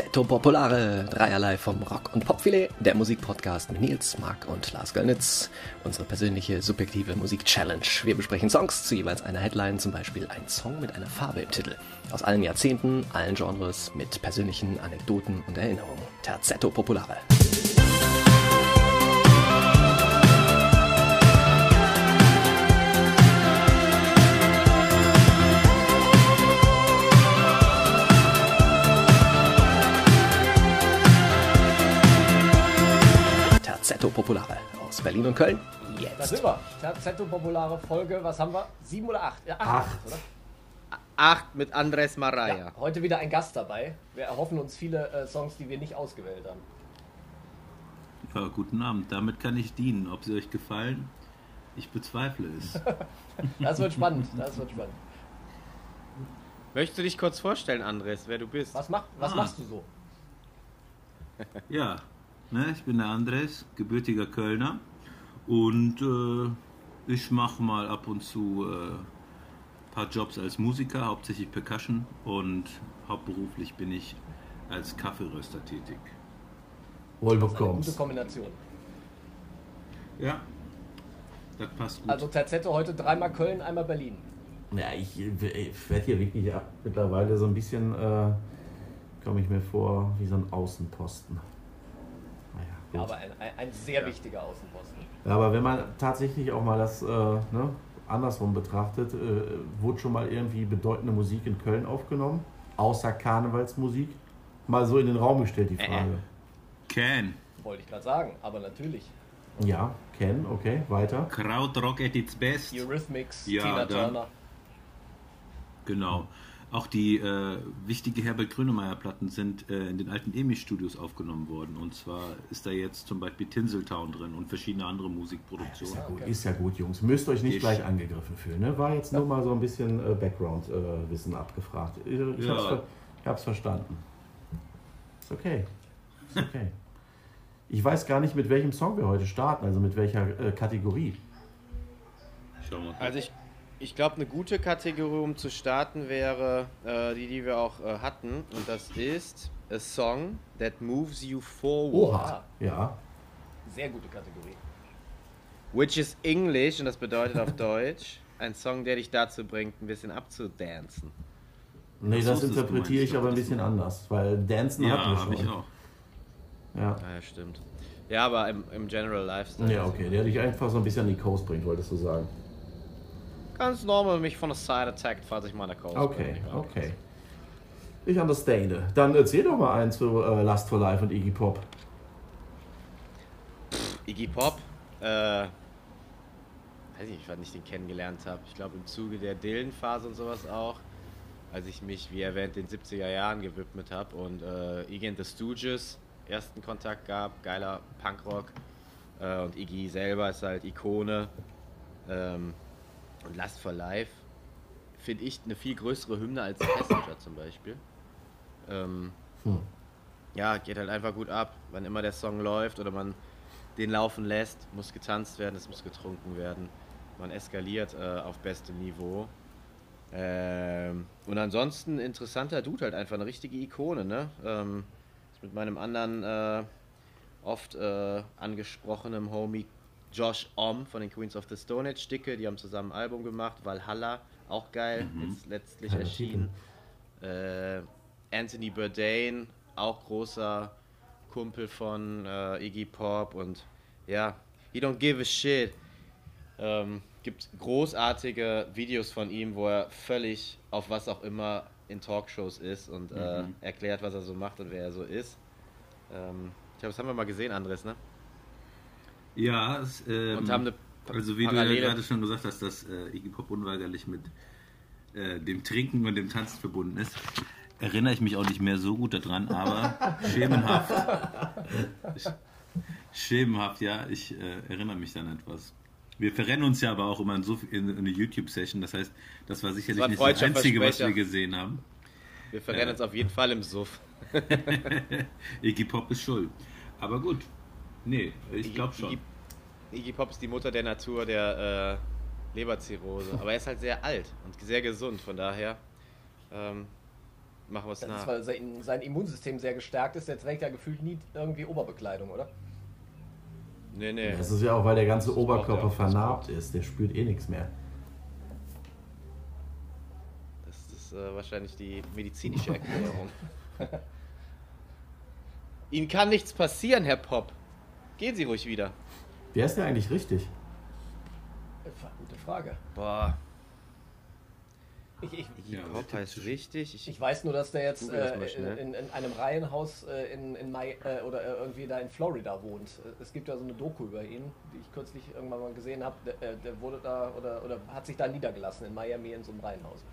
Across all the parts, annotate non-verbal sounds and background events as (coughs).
Terzetto Popolare, dreierlei vom Rock- und Popfilet, der Musikpodcast mit Nils, Mark und Lars Göllnitz. Unsere persönliche subjektive Musik-Challenge. Wir besprechen Songs zu jeweils einer Headline, zum Beispiel ein Song mit einer Farbe im Titel. Aus allen Jahrzehnten, allen Genres, mit persönlichen Anekdoten und Erinnerungen. Terzetto Popolare. Terzetto Popolare aus Berlin und Köln. Da Jetzt. sind wir. Terzetto Populare Folge, was haben wir? Sieben oder acht? Ja, acht. Acht. Oder? Acht mit Andres Maraya. Ja, heute wieder ein Gast dabei. Wir erhoffen uns viele äh, Songs, die wir nicht ausgewählt haben. Ja, guten Abend. Damit kann ich dienen. Ob sie euch gefallen, ich bezweifle es. (laughs) Das wird spannend. Das wird spannend. Möchtest du dich kurz vorstellen, Andres, wer du bist? Was, mach, was Ah. machst du so? ja, ne, ich bin der Andres, gebürtiger Kölner. Und äh, ich mache mal ab und zu äh, paar Jobs als Musiker, hauptsächlich Percussion. Und hauptberuflich bin ich als Kaffeeröster tätig. Wohl Das ist eine gute. Kombination. Ja, das passt gut. Also Terzetto heute dreimal Köln, einmal Berlin. Ja, ich, ich werde hier wirklich ab. Mittlerweile so ein bisschen, äh, komme ich mir vor wie so ein Außenposten. Gut. Ja, aber ein, ein, ein sehr wichtiger Außenposten. Ja, aber wenn man tatsächlich auch mal das äh, ne, andersrum betrachtet, äh, wurde schon mal irgendwie bedeutende Musik in Köln aufgenommen, außer Karnevalsmusik? Mal so in den Raum gestellt, die Frage. Can. Wollte ich gerade sagen, aber natürlich. Ja, Ken, okay, weiter. Krautrock at its best. Eurythmics, Ja, Tina Turner. Genau. Auch die äh, wichtige Herbert Grönemeyer-Platten sind äh, in den alten EMI-Studios aufgenommen worden. Und zwar ist da jetzt zum Beispiel Tinseltown drin und verschiedene andere Ist Musikproduktionen. ja gut, ist ja gut Jungs. Müsst euch nicht Ich- gleich angegriffen fühlen. Ne? War jetzt nur mal so ein bisschen äh, Background-Wissen abgefragt. Ich, ich Ja. hab's, ver ich hab's verstanden. Ist okay. Ist okay. Ich weiß gar nicht, mit welchem Song wir heute starten, also mit welcher äh, Kategorie. Schauen wir mal. Also ich, ich glaube, eine gute Kategorie, um zu starten, wäre äh, die, die wir auch äh, hatten. Und das ist A Song That Moves You Forward. Oha. Ja. Sehr gute Kategorie. Which is English und das bedeutet auf (laughs) Deutsch ein Song, der dich dazu bringt, ein bisschen abzudancen. Nee, das es interpretiere ich aber ein Das bisschen anders, weil Dancen ja, hatten wir schon. ich auch. Ja. Ah, ja, stimmt. Ja, aber im, im General Lifestyle. ja, okay, der dich einfach so ein bisschen an die Coast bringt, wolltest du sagen. Ganz normal mich von der Side attackt, falls ich der Coast Okay, bin. okay. Ich understande. Dann erzähl doch mal eins zu äh, Last for Life und Iggy Pop. Iggy Pop, äh, weiß ich nicht, wann ich den kennengelernt habe. Ich glaube im Zuge der Dylan-Phase und sowas auch, als ich mich, wie erwähnt, den 70er Jahren gewidmet habe und äh, Iggy and the Stooges ersten Kontakt gab, geiler Punkrock äh, und Iggy selber ist halt Ikone ähm, und Last for Life finde ich eine viel größere Hymne als Passenger zum Beispiel. Ähm, Hm. ja, geht halt einfach gut ab. Wann immer der Song läuft oder man den laufen lässt, muss getanzt werden, es muss getrunken werden. Man eskaliert äh, auf bestem Niveau. Ähm, und ansonsten interessanter Dude, halt einfach eine richtige Ikone, ne? Ähm, ist mit meinem anderen äh, oft äh, angesprochenen Homie Josh Om von den Queens of the Stone Age Dicke, die haben zusammen ein Album gemacht, Valhalla, auch geil, jetzt letztlich Geiler erschienen. Äh, Anthony Bourdain, auch großer Kumpel von äh, Iggy Pop und ja, he don't give a shit. Ähm, gibt großartige Videos von ihm, wo er völlig auf was auch immer in Talkshows ist und äh, Mhm. erklärt, was er so macht und wer er so ist. Ähm, ich glaube, das haben wir mal gesehen, Andres, ne? Ja, es, ähm, Und haben eine also wie du ja Parallele- gerade schon gesagt hast, dass äh, Iggy Pop unweigerlich mit äh, dem Trinken und dem Tanzen verbunden ist, erinnere ich mich auch nicht mehr so gut daran, aber (laughs) schemenhaft. Sch- Schemenhaft, ja, ich äh, erinnere mich dann etwas. Wir verrennen uns ja aber auch immer in, so, in, in eine YouTube-Session, das heißt, das war sicherlich war ein nicht das Einzige, was wir gesehen haben. Wir verrennen uns auf jeden Fall im Suff. (laughs) Iggy Pop ist schuld. Aber gut, nee, ich Iggy- glaube schon. Iggy, Iggy Pop ist die Mutter der Natur der äh, Leberzirrhose. Aber er ist halt sehr alt und sehr gesund, von daher. Ähm, machen wir es Das nach. ist, weil sein, sein Immunsystem sehr gestärkt ist. Der trägt ja gefühlt nie irgendwie Oberbekleidung, oder? Nee, nee. Das ist ja auch, weil der ganze Das Oberkörper er vernarbt ist. Der spürt eh nichts mehr. Das ist äh, wahrscheinlich die medizinische Erklärung. (laughs) Ihnen kann nichts passieren, Herr Pop. Gehen Sie ruhig wieder. Wer ist denn eigentlich richtig? Äh, Gute Frage. Boah, Ich, ich, Ja, Pop der heißt Tipp- richtig. Ich, ich weiß nur, dass der jetzt äh, in, in einem Reihenhaus äh, in, in Mai, äh, oder äh, irgendwie da in Florida wohnt. Äh, Es gibt ja so eine Doku über ihn, die ich kürzlich irgendwann mal gesehen habe. Der, der wurde da oder, oder hat sich da niedergelassen in Miami in so einem Reihenhaus.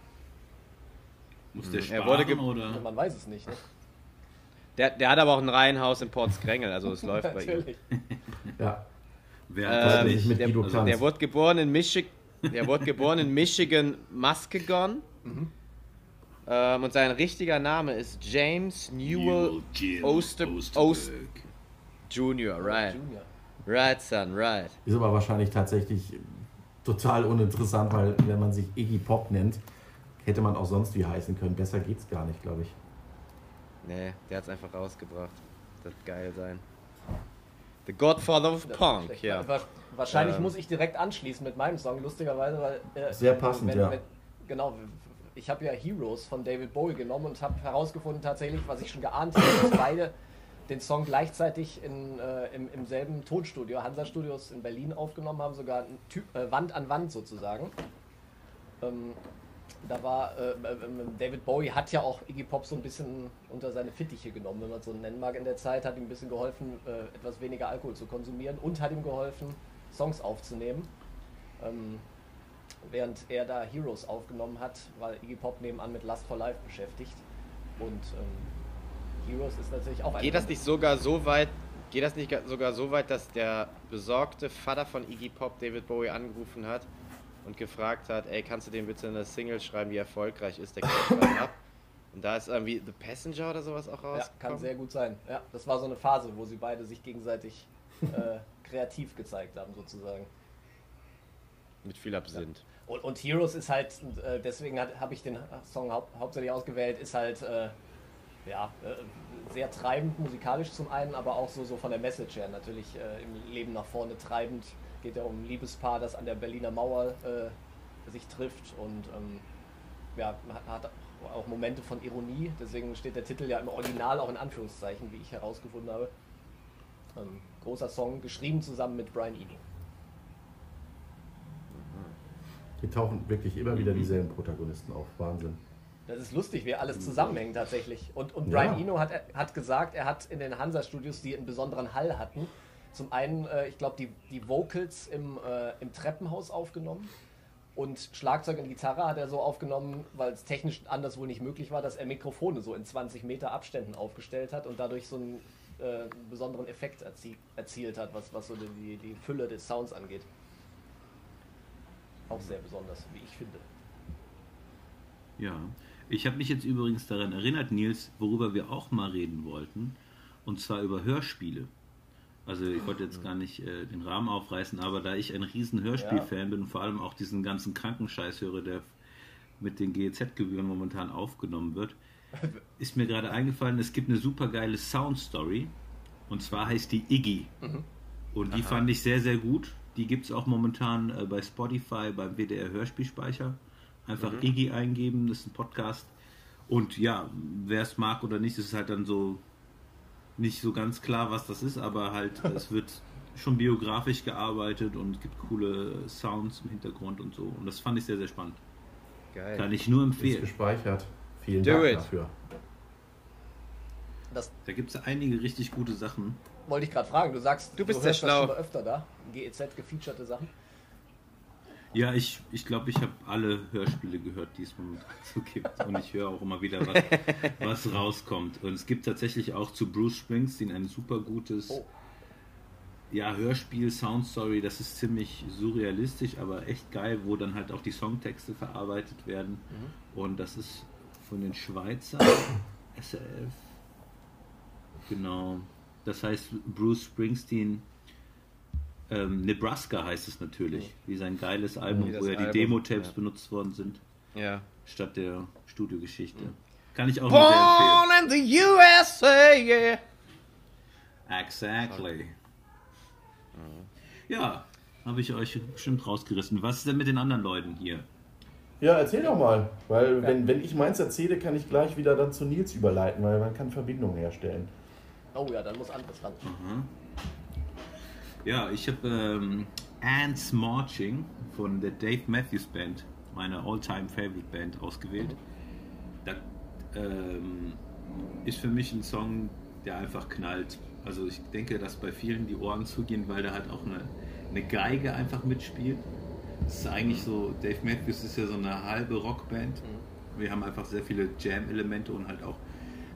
Muss der Er sparen wurde ge- oder? Man weiß es nicht. Ne? Der, der hat aber auch ein Reihenhaus in Port Skrengel, also es (laughs) läuft bei ihm. Natürlich. (laughs) Ja, Wer Ähm, mit der, also der wurde geboren in Michigan. Der wurde geboren in Michigan, Muskegon. Ähm, und sein richtiger Name ist James Newell Jim Oster- Osterberg. Jr. Right, Junior. right, son, right. ist aber wahrscheinlich tatsächlich total uninteressant, weil wenn man sich Iggy Pop nennt, hätte man auch sonst wie heißen können. Besser geht's gar nicht, glaube ich. Nee, der hat's einfach rausgebracht. Das wird geil sein. The Godfather of Punk, ja. Wa- Wahrscheinlich Ähm. muss ich direkt anschließen mit meinem Song, lustigerweise, weil. äh, Sehr passend, ja. genau, ich habe ja Heroes von David Bowie genommen und habe herausgefunden, tatsächlich, was ich schon geahnt habe, dass beide den Song gleichzeitig in, äh, im, im selben Tonstudio, Hansa Studios in Berlin aufgenommen haben, sogar ein typ, äh, Wand an Wand sozusagen. Ähm, da war äh, äh, David Bowie hat ja auch Iggy Pop so ein bisschen unter seine Fittiche genommen, wenn man so nennen mag in der Zeit, hat ihm ein bisschen geholfen, äh, etwas weniger Alkohol zu konsumieren und hat ihm geholfen, Songs aufzunehmen. Ähm, während er da Heroes aufgenommen hat, war Iggy Pop nebenan mit Last for Life beschäftigt. Und ähm, Heroes ist natürlich auch ein Geht das nicht sogar so weit, geht das nicht sogar so weit, dass der besorgte Vater von Iggy Pop David Bowie angerufen hat und gefragt hat, ey, kannst du dem bitte eine Single schreiben, die erfolgreich ist, der einen ab. (laughs) Und da ist irgendwie The Passenger oder sowas auch Ja, rausgekommen. kann sehr gut sein. Ja, das war so eine Phase, wo sie beide sich gegenseitig äh, (laughs) kreativ gezeigt haben, sozusagen. Mit viel Absinth. Und, und Heroes ist halt, äh, deswegen habe ich den Song hau hauptsächlich ausgewählt, ist halt äh, ja, äh, sehr treibend musikalisch zum einen, aber auch so, so von der Message her natürlich äh, im Leben nach vorne treibend. Geht ja um ein Liebespaar, das an der Berliner Mauer äh, sich trifft und ähm, ja, hat, hat auch Momente von Ironie, deswegen steht der Titel ja im Original auch in Anführungszeichen, wie ich herausgefunden habe. Ähm, großer Song, geschrieben zusammen mit Brian Eno. Hier tauchen wirklich immer wieder dieselben Protagonisten auf. Wahnsinn. Das ist lustig, wie alles zusammenhängt tatsächlich. Und, und Ja. Brian Eno hat, hat gesagt, er hat in den Hansa-Studios, die einen besonderen Hall hatten, zum einen, äh, ich glaube, die, die Vocals im, äh, im Treppenhaus aufgenommen und Schlagzeug und Gitarre hat er so aufgenommen, weil es technisch anders wohl nicht möglich war, dass er Mikrofone so in 20 Meter Abständen aufgestellt hat und dadurch so einen äh, besonderen Effekt erzie erzielt hat, was, was so die, die Fülle des Sounds angeht. Auch sehr besonders, wie ich finde. Ja, ich habe mich jetzt übrigens daran erinnert, Nils, worüber wir auch mal reden wollten, und zwar über Hörspiele. Also ich wollte jetzt gar nicht äh, den Rahmen aufreißen, aber da ich ein riesen Hörspiel-Fan bin und vor allem auch diesen ganzen Krankenscheiß höre, der mit den GEZ-Gebühren momentan aufgenommen wird, (laughs) ist mir gerade eingefallen, es gibt eine super geile Sound-Story und zwar heißt die Iggy. Und die fand ich sehr, sehr gut. Die gibt es auch momentan äh, bei Spotify, beim WDR Hörspielspeicher. Einfach Iggy eingeben, das ist ein Podcast. Und ja, wer es mag oder nicht, ist halt dann so nicht so ganz klar, was das ist, aber halt, (laughs) es wird schon biografisch gearbeitet und es gibt coole Sounds im Hintergrund und so. Und das fand ich sehr, sehr spannend. Geil. Kann ich nur Ist empfehlen. gespeichert. Vielen Do Dank it. dafür. Das Da gibt es einige richtig gute Sachen. Wollte ich gerade fragen. Du sagst, Du bist du sehr schlau. schon mal öfter da. GEZ gefeaturete Sachen. Ja, ich ich, glaube, ich habe alle Hörspiele gehört, die es momentan so gibt. Und ich höre auch immer wieder, was, (laughs) was rauskommt. Und es gibt tatsächlich auch zu Bruce Springsteen ein super gutes Oh. ja, Hörspiel, Soundstory. Das ist ziemlich surrealistisch, aber echt geil, wo dann halt auch die Songtexte verarbeitet werden. Und das ist von den Schweizer (coughs) SRF. Genau. Das heißt Bruce Springsteen. Ähm, Nebraska heißt es natürlich, wie sein geiles Album, wo ja die Demo-Tapes ja. benutzt worden sind, Ja. statt der Studiogeschichte. Kann ich auch nur sehr Born in the USA, yeah. empfehlen. Exactly. Ja, habe ich euch bestimmt rausgerissen. Was ist denn mit den anderen Leuten hier? Ja, erzähl doch mal. Weil wenn, wenn ich meins erzähle, kann ich gleich wieder dann zu Nils überleiten, weil man kann Verbindungen herstellen. Oh ja, dann muss anderes ran. Ja, ich habe ähm, Ants Marching von der Dave Matthews Band, meine all-time favorite Band, ausgewählt. Da ähm, ist für mich ein Song, der einfach knallt. Also ich denke, dass bei vielen die Ohren zugehen, weil da halt auch eine, eine Geige einfach mitspielt. Das ist eigentlich so, Dave Matthews ist ja so eine halbe Rockband. Wir haben einfach sehr viele Jam-Elemente und halt auch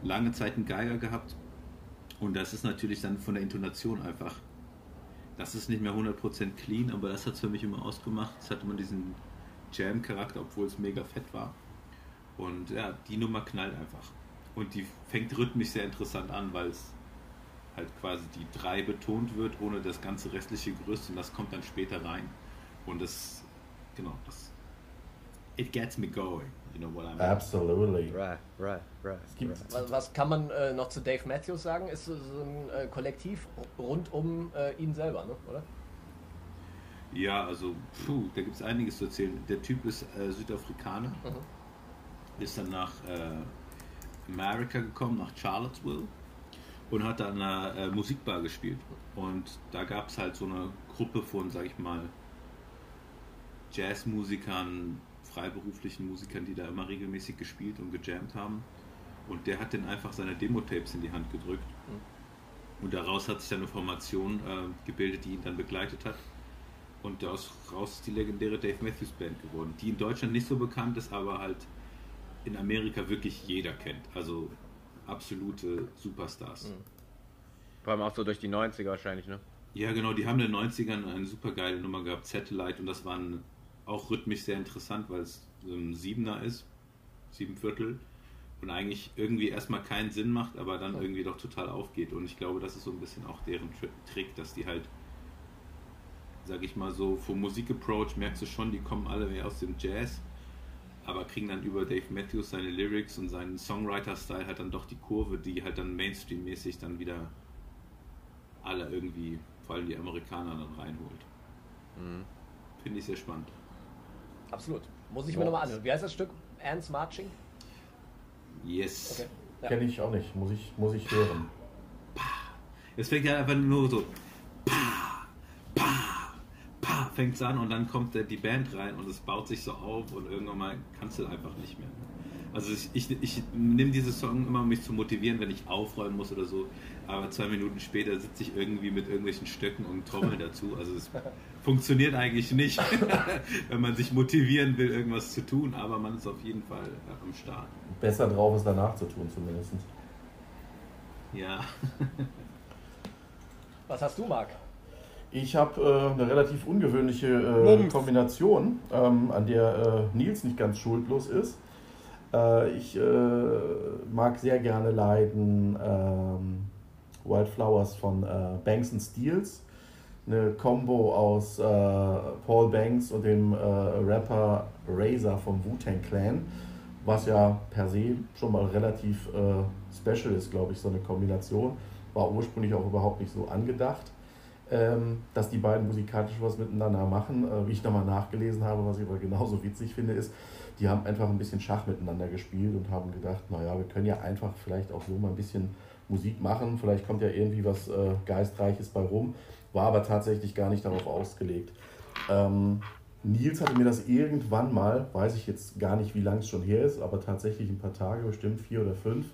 lange Zeit einen Geiger gehabt. Und das ist natürlich dann von der Intonation einfach das ist nicht mehr 100% clean, aber das hat es für mich immer ausgemacht. Es hatte immer diesen Jam-Charakter, obwohl es mega fett war. Und ja, die Nummer knallt einfach. Und die fängt rhythmisch sehr interessant an, weil es halt quasi die 3 betont wird, ohne das ganze restliche Gerüst und das kommt dann später rein. Und das, genau, das, it gets me going, you know what I mean? Absolutely. Right, right, right. Right. Was, kann man äh, noch zu Dave Matthews sagen? Ist so, so ein äh, Kollektiv rund um äh, ihn selber, ne? oder? Ja, also, puh, da gibt es einiges zu erzählen. Der Typ ist äh, Südafrikaner, ist dann nach äh, Amerika gekommen, nach Charlottesville und hat dann eine äh, Musikbar gespielt. Und da gab es halt so eine Gruppe von, sag ich mal, Jazzmusikern, freiberuflichen Musikern, die da immer regelmäßig gespielt und gejammt haben. Und der hat dann einfach seine Demo-Tapes in die Hand gedrückt. Und daraus hat sich dann eine Formation äh, gebildet, die ihn dann begleitet hat. Und daraus raus ist die legendäre Dave Matthews Band geworden, die in Deutschland nicht so bekannt ist, aber halt in Amerika wirklich jeder kennt. Also absolute Superstars. Vor allem auch so durch die 90er wahrscheinlich, ne? Ja, genau, die haben in den 90ern eine super geile Nummer gehabt, Satellite, und das war ein, auch rhythmisch sehr interessant, weil es so ein Siebener ist, sieben Viertel, und eigentlich irgendwie erstmal keinen Sinn macht, aber dann irgendwie doch total aufgeht. Und ich glaube, das ist so ein bisschen auch deren Tri Trick, dass die halt, sag ich mal so, vom Musikapproach merkst du schon, die kommen alle mehr aus dem Jazz, aber kriegen dann über Dave Matthews seine Lyrics und seinen Songwriter-Style halt dann doch die Kurve, die halt dann Mainstream-mäßig dann wieder alle irgendwie, vor allem die Amerikaner, dann reinholt. Finde ich sehr spannend. Absolut. Muss ich mir nochmal anhören. Wie heißt das Stück? Ants Marching? Yes. Okay. Ja. Kenne ich auch nicht, muss ich, muss ich hören. Es fängt ja einfach nur so. Pa, pa, pa, fängt's an und dann kommt die Band rein und es baut sich so auf und irgendwann mal kannst du einfach nicht mehr. Also ich, ich, ich nehme diese Song immer, um mich zu motivieren, wenn ich aufräumen muss oder so. Aber zwei Minuten später sitze ich irgendwie mit irgendwelchen Stöcken und Trommeln (laughs) dazu. Also es funktioniert eigentlich nicht, (laughs) wenn man sich motivieren will, irgendwas zu tun. Aber man ist auf jeden Fall äh, am Start. Besser drauf ist danach zu tun zumindest. Ja. (laughs) Was hast du, Marc? Ich habe äh, eine relativ ungewöhnliche äh, Kombination, ähm, an der äh, Nils nicht ganz schuldlos ist. Äh, ich äh, mag sehr gerne leiden ähm, Wildflowers von äh, Banks and Steels. Eine Combo aus Paul Banks und dem Rapper Razor vom Wu-Tang Clan, was ja per se schon mal relativ äh, special ist, glaube ich, so eine Kombination. War ursprünglich auch überhaupt nicht so angedacht ähm, dass die beiden musikalisch was miteinander machen. Äh, wie ich nochmal nachgelesen habe, was ich aber genauso witzig finde, ist, die haben einfach ein bisschen Schach miteinander gespielt und haben gedacht, naja, wir können ja einfach vielleicht auch so mal ein bisschen Musik machen, vielleicht kommt ja irgendwie was äh, Geistreiches bei rum, war aber tatsächlich gar nicht darauf ausgelegt. Ähm, Nils hatte mir das irgendwann mal, weiß ich jetzt gar nicht, wie lange es schon her ist, aber tatsächlich ein paar Tage, bestimmt vier oder fünf,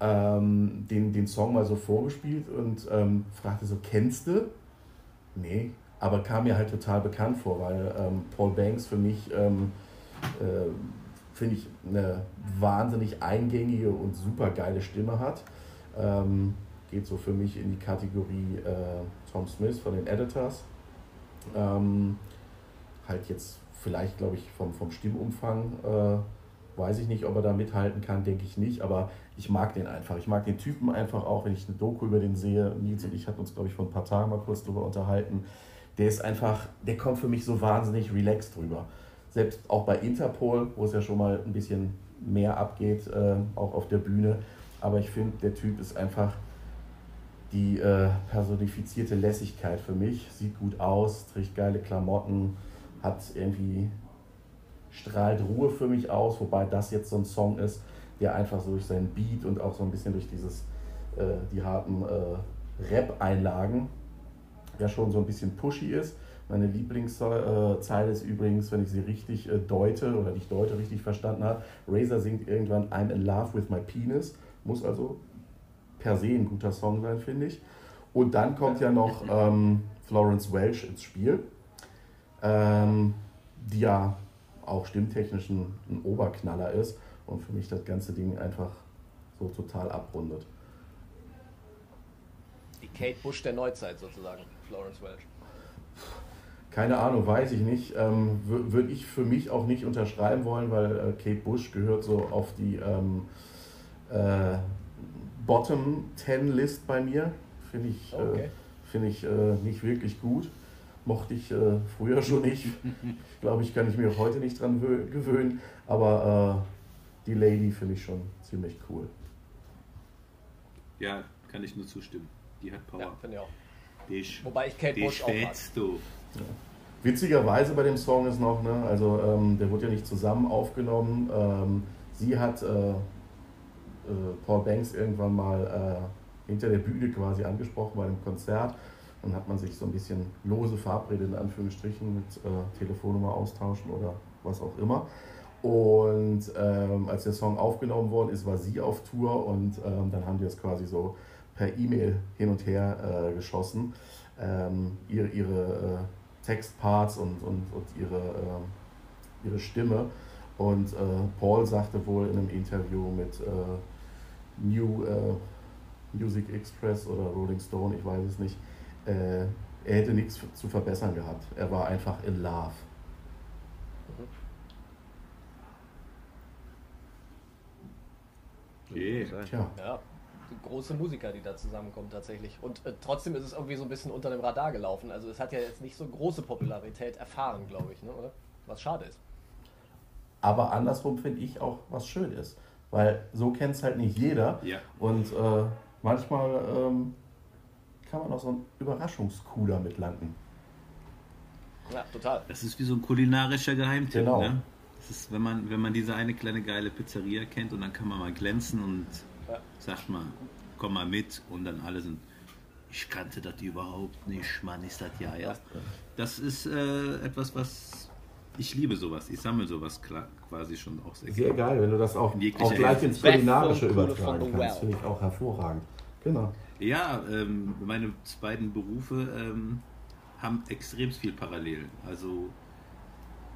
ähm, den, den Song mal so vorgespielt und ähm, fragte so, kennst du? Nee, aber kam mir halt total bekannt vor, weil ähm, Paul Banks für mich, ähm, äh, finde ich, eine wahnsinnig eingängige und super geile Stimme hat. Ähm, geht so für mich in die Kategorie äh, Tom Smith von den Editors. Ähm, halt jetzt vielleicht, glaube ich, vom, vom Stimmumfang äh, weiß ich nicht, ob er da mithalten kann, denke ich nicht, aber ich mag den einfach. Ich mag den Typen einfach auch, wenn ich eine Doku über den sehe. Nils und ich hatten uns, glaube ich, vor ein paar Tagen mal kurz drüber unterhalten. Der ist einfach, der kommt für mich so wahnsinnig relaxed drüber. Selbst auch bei Interpol, wo es ja schon mal ein bisschen mehr abgeht, äh, auch auf der Bühne. Aber ich finde, der Typ ist einfach die äh, personifizierte Lässigkeit für mich. Sieht gut aus, trägt geile Klamotten, hat irgendwie strahlt Ruhe für mich aus, wobei das jetzt so ein Song ist, der einfach so durch seinen Beat und auch so ein bisschen durch dieses äh, die harten äh, Rap-Einlagen ja schon so ein bisschen pushy ist. Meine Lieblingszeile ist übrigens, wenn ich sie richtig äh, deute oder nicht deute, richtig verstanden habe, Razor singt irgendwann I'm in love with my penis. Muss also per se ein guter Song sein, finde ich. Und dann kommt ja noch ähm, Florence Welch ins Spiel, ähm, die ja auch stimmtechnisch ein, ein Oberknaller ist und für mich das ganze Ding einfach so total abrundet. Die Kate Bush der Neuzeit sozusagen, Florence Welch. Keine Ahnung, weiß ich nicht. Ähm, Würde ich für mich auch nicht unterschreiben wollen, weil äh, Kate Bush gehört so auf die ähm, äh, Bottom 10 List bei mir. Finde ich, äh, okay. äh, find ich äh, nicht wirklich gut. Mochte ich äh, früher schon nicht. (laughs) Glaube ich, kann ich mir auch heute nicht dran gewöhnen. Aber äh, die Lady finde ich schon ziemlich cool. Ja, kann ich nur zustimmen. Die hat Power. Ja, finde ich auch. Die, Wobei ich Kate Bush auch mag. du. Ja. Witzigerweise bei dem Song ist noch, ne, also ähm, der wurde ja nicht zusammen aufgenommen. Ähm, sie hat äh, äh, Paul Banks irgendwann mal äh, hinter der Bühne quasi angesprochen bei einem Konzert. Dann hat man sich so ein bisschen lose verabredet, in Anführungsstrichen, mit äh, Telefonnummer austauschen oder was auch immer. Und ähm, als der Song aufgenommen worden ist, war sie auf Tour und ähm, dann haben die das quasi so per E-Mail hin und her äh, geschossen. Ähm, ihre ihre äh, Textparts und, und, und ihre, äh, ihre Stimme. Und äh, Paul sagte wohl in einem Interview mit äh, New äh, Music Express oder Rolling Stone, ich weiß es nicht, er hätte nichts zu verbessern gehabt. Er war einfach in Love. Okay. Tja. Ja große Musiker, die da zusammenkommen tatsächlich. Und äh, trotzdem ist es irgendwie so ein bisschen unter dem Radar gelaufen. Also es hat ja jetzt nicht so große Popularität erfahren, glaube ich, ne? oder? Was schade ist. Aber andersrum finde ich auch, was schön ist. Weil so kennt es halt nicht jeder. Ja. Und äh, manchmal ähm, kann man auch so einen Überraschungskuh damit landen. Ja, total. Das ist wie so ein kulinarischer Geheimtipp. Genau. Ne? Das ist, wenn man, wenn man diese eine kleine geile Pizzeria kennt und dann kann man mal glänzen und. Sagt mal, komm mal mit und dann alle sind, ich kannte das überhaupt nicht, Mann, ist das ja erst. Das ist äh, etwas, was ich liebe sowas. Ich sammle sowas quasi schon auch sehr, sehr geil, wenn du das auch, auch gleich ins Kulinarische übertragen kannst, finde ich auch hervorragend. Genau. Ja, ähm, meine beiden Berufe ähm, haben extrem viel Parallelen. Also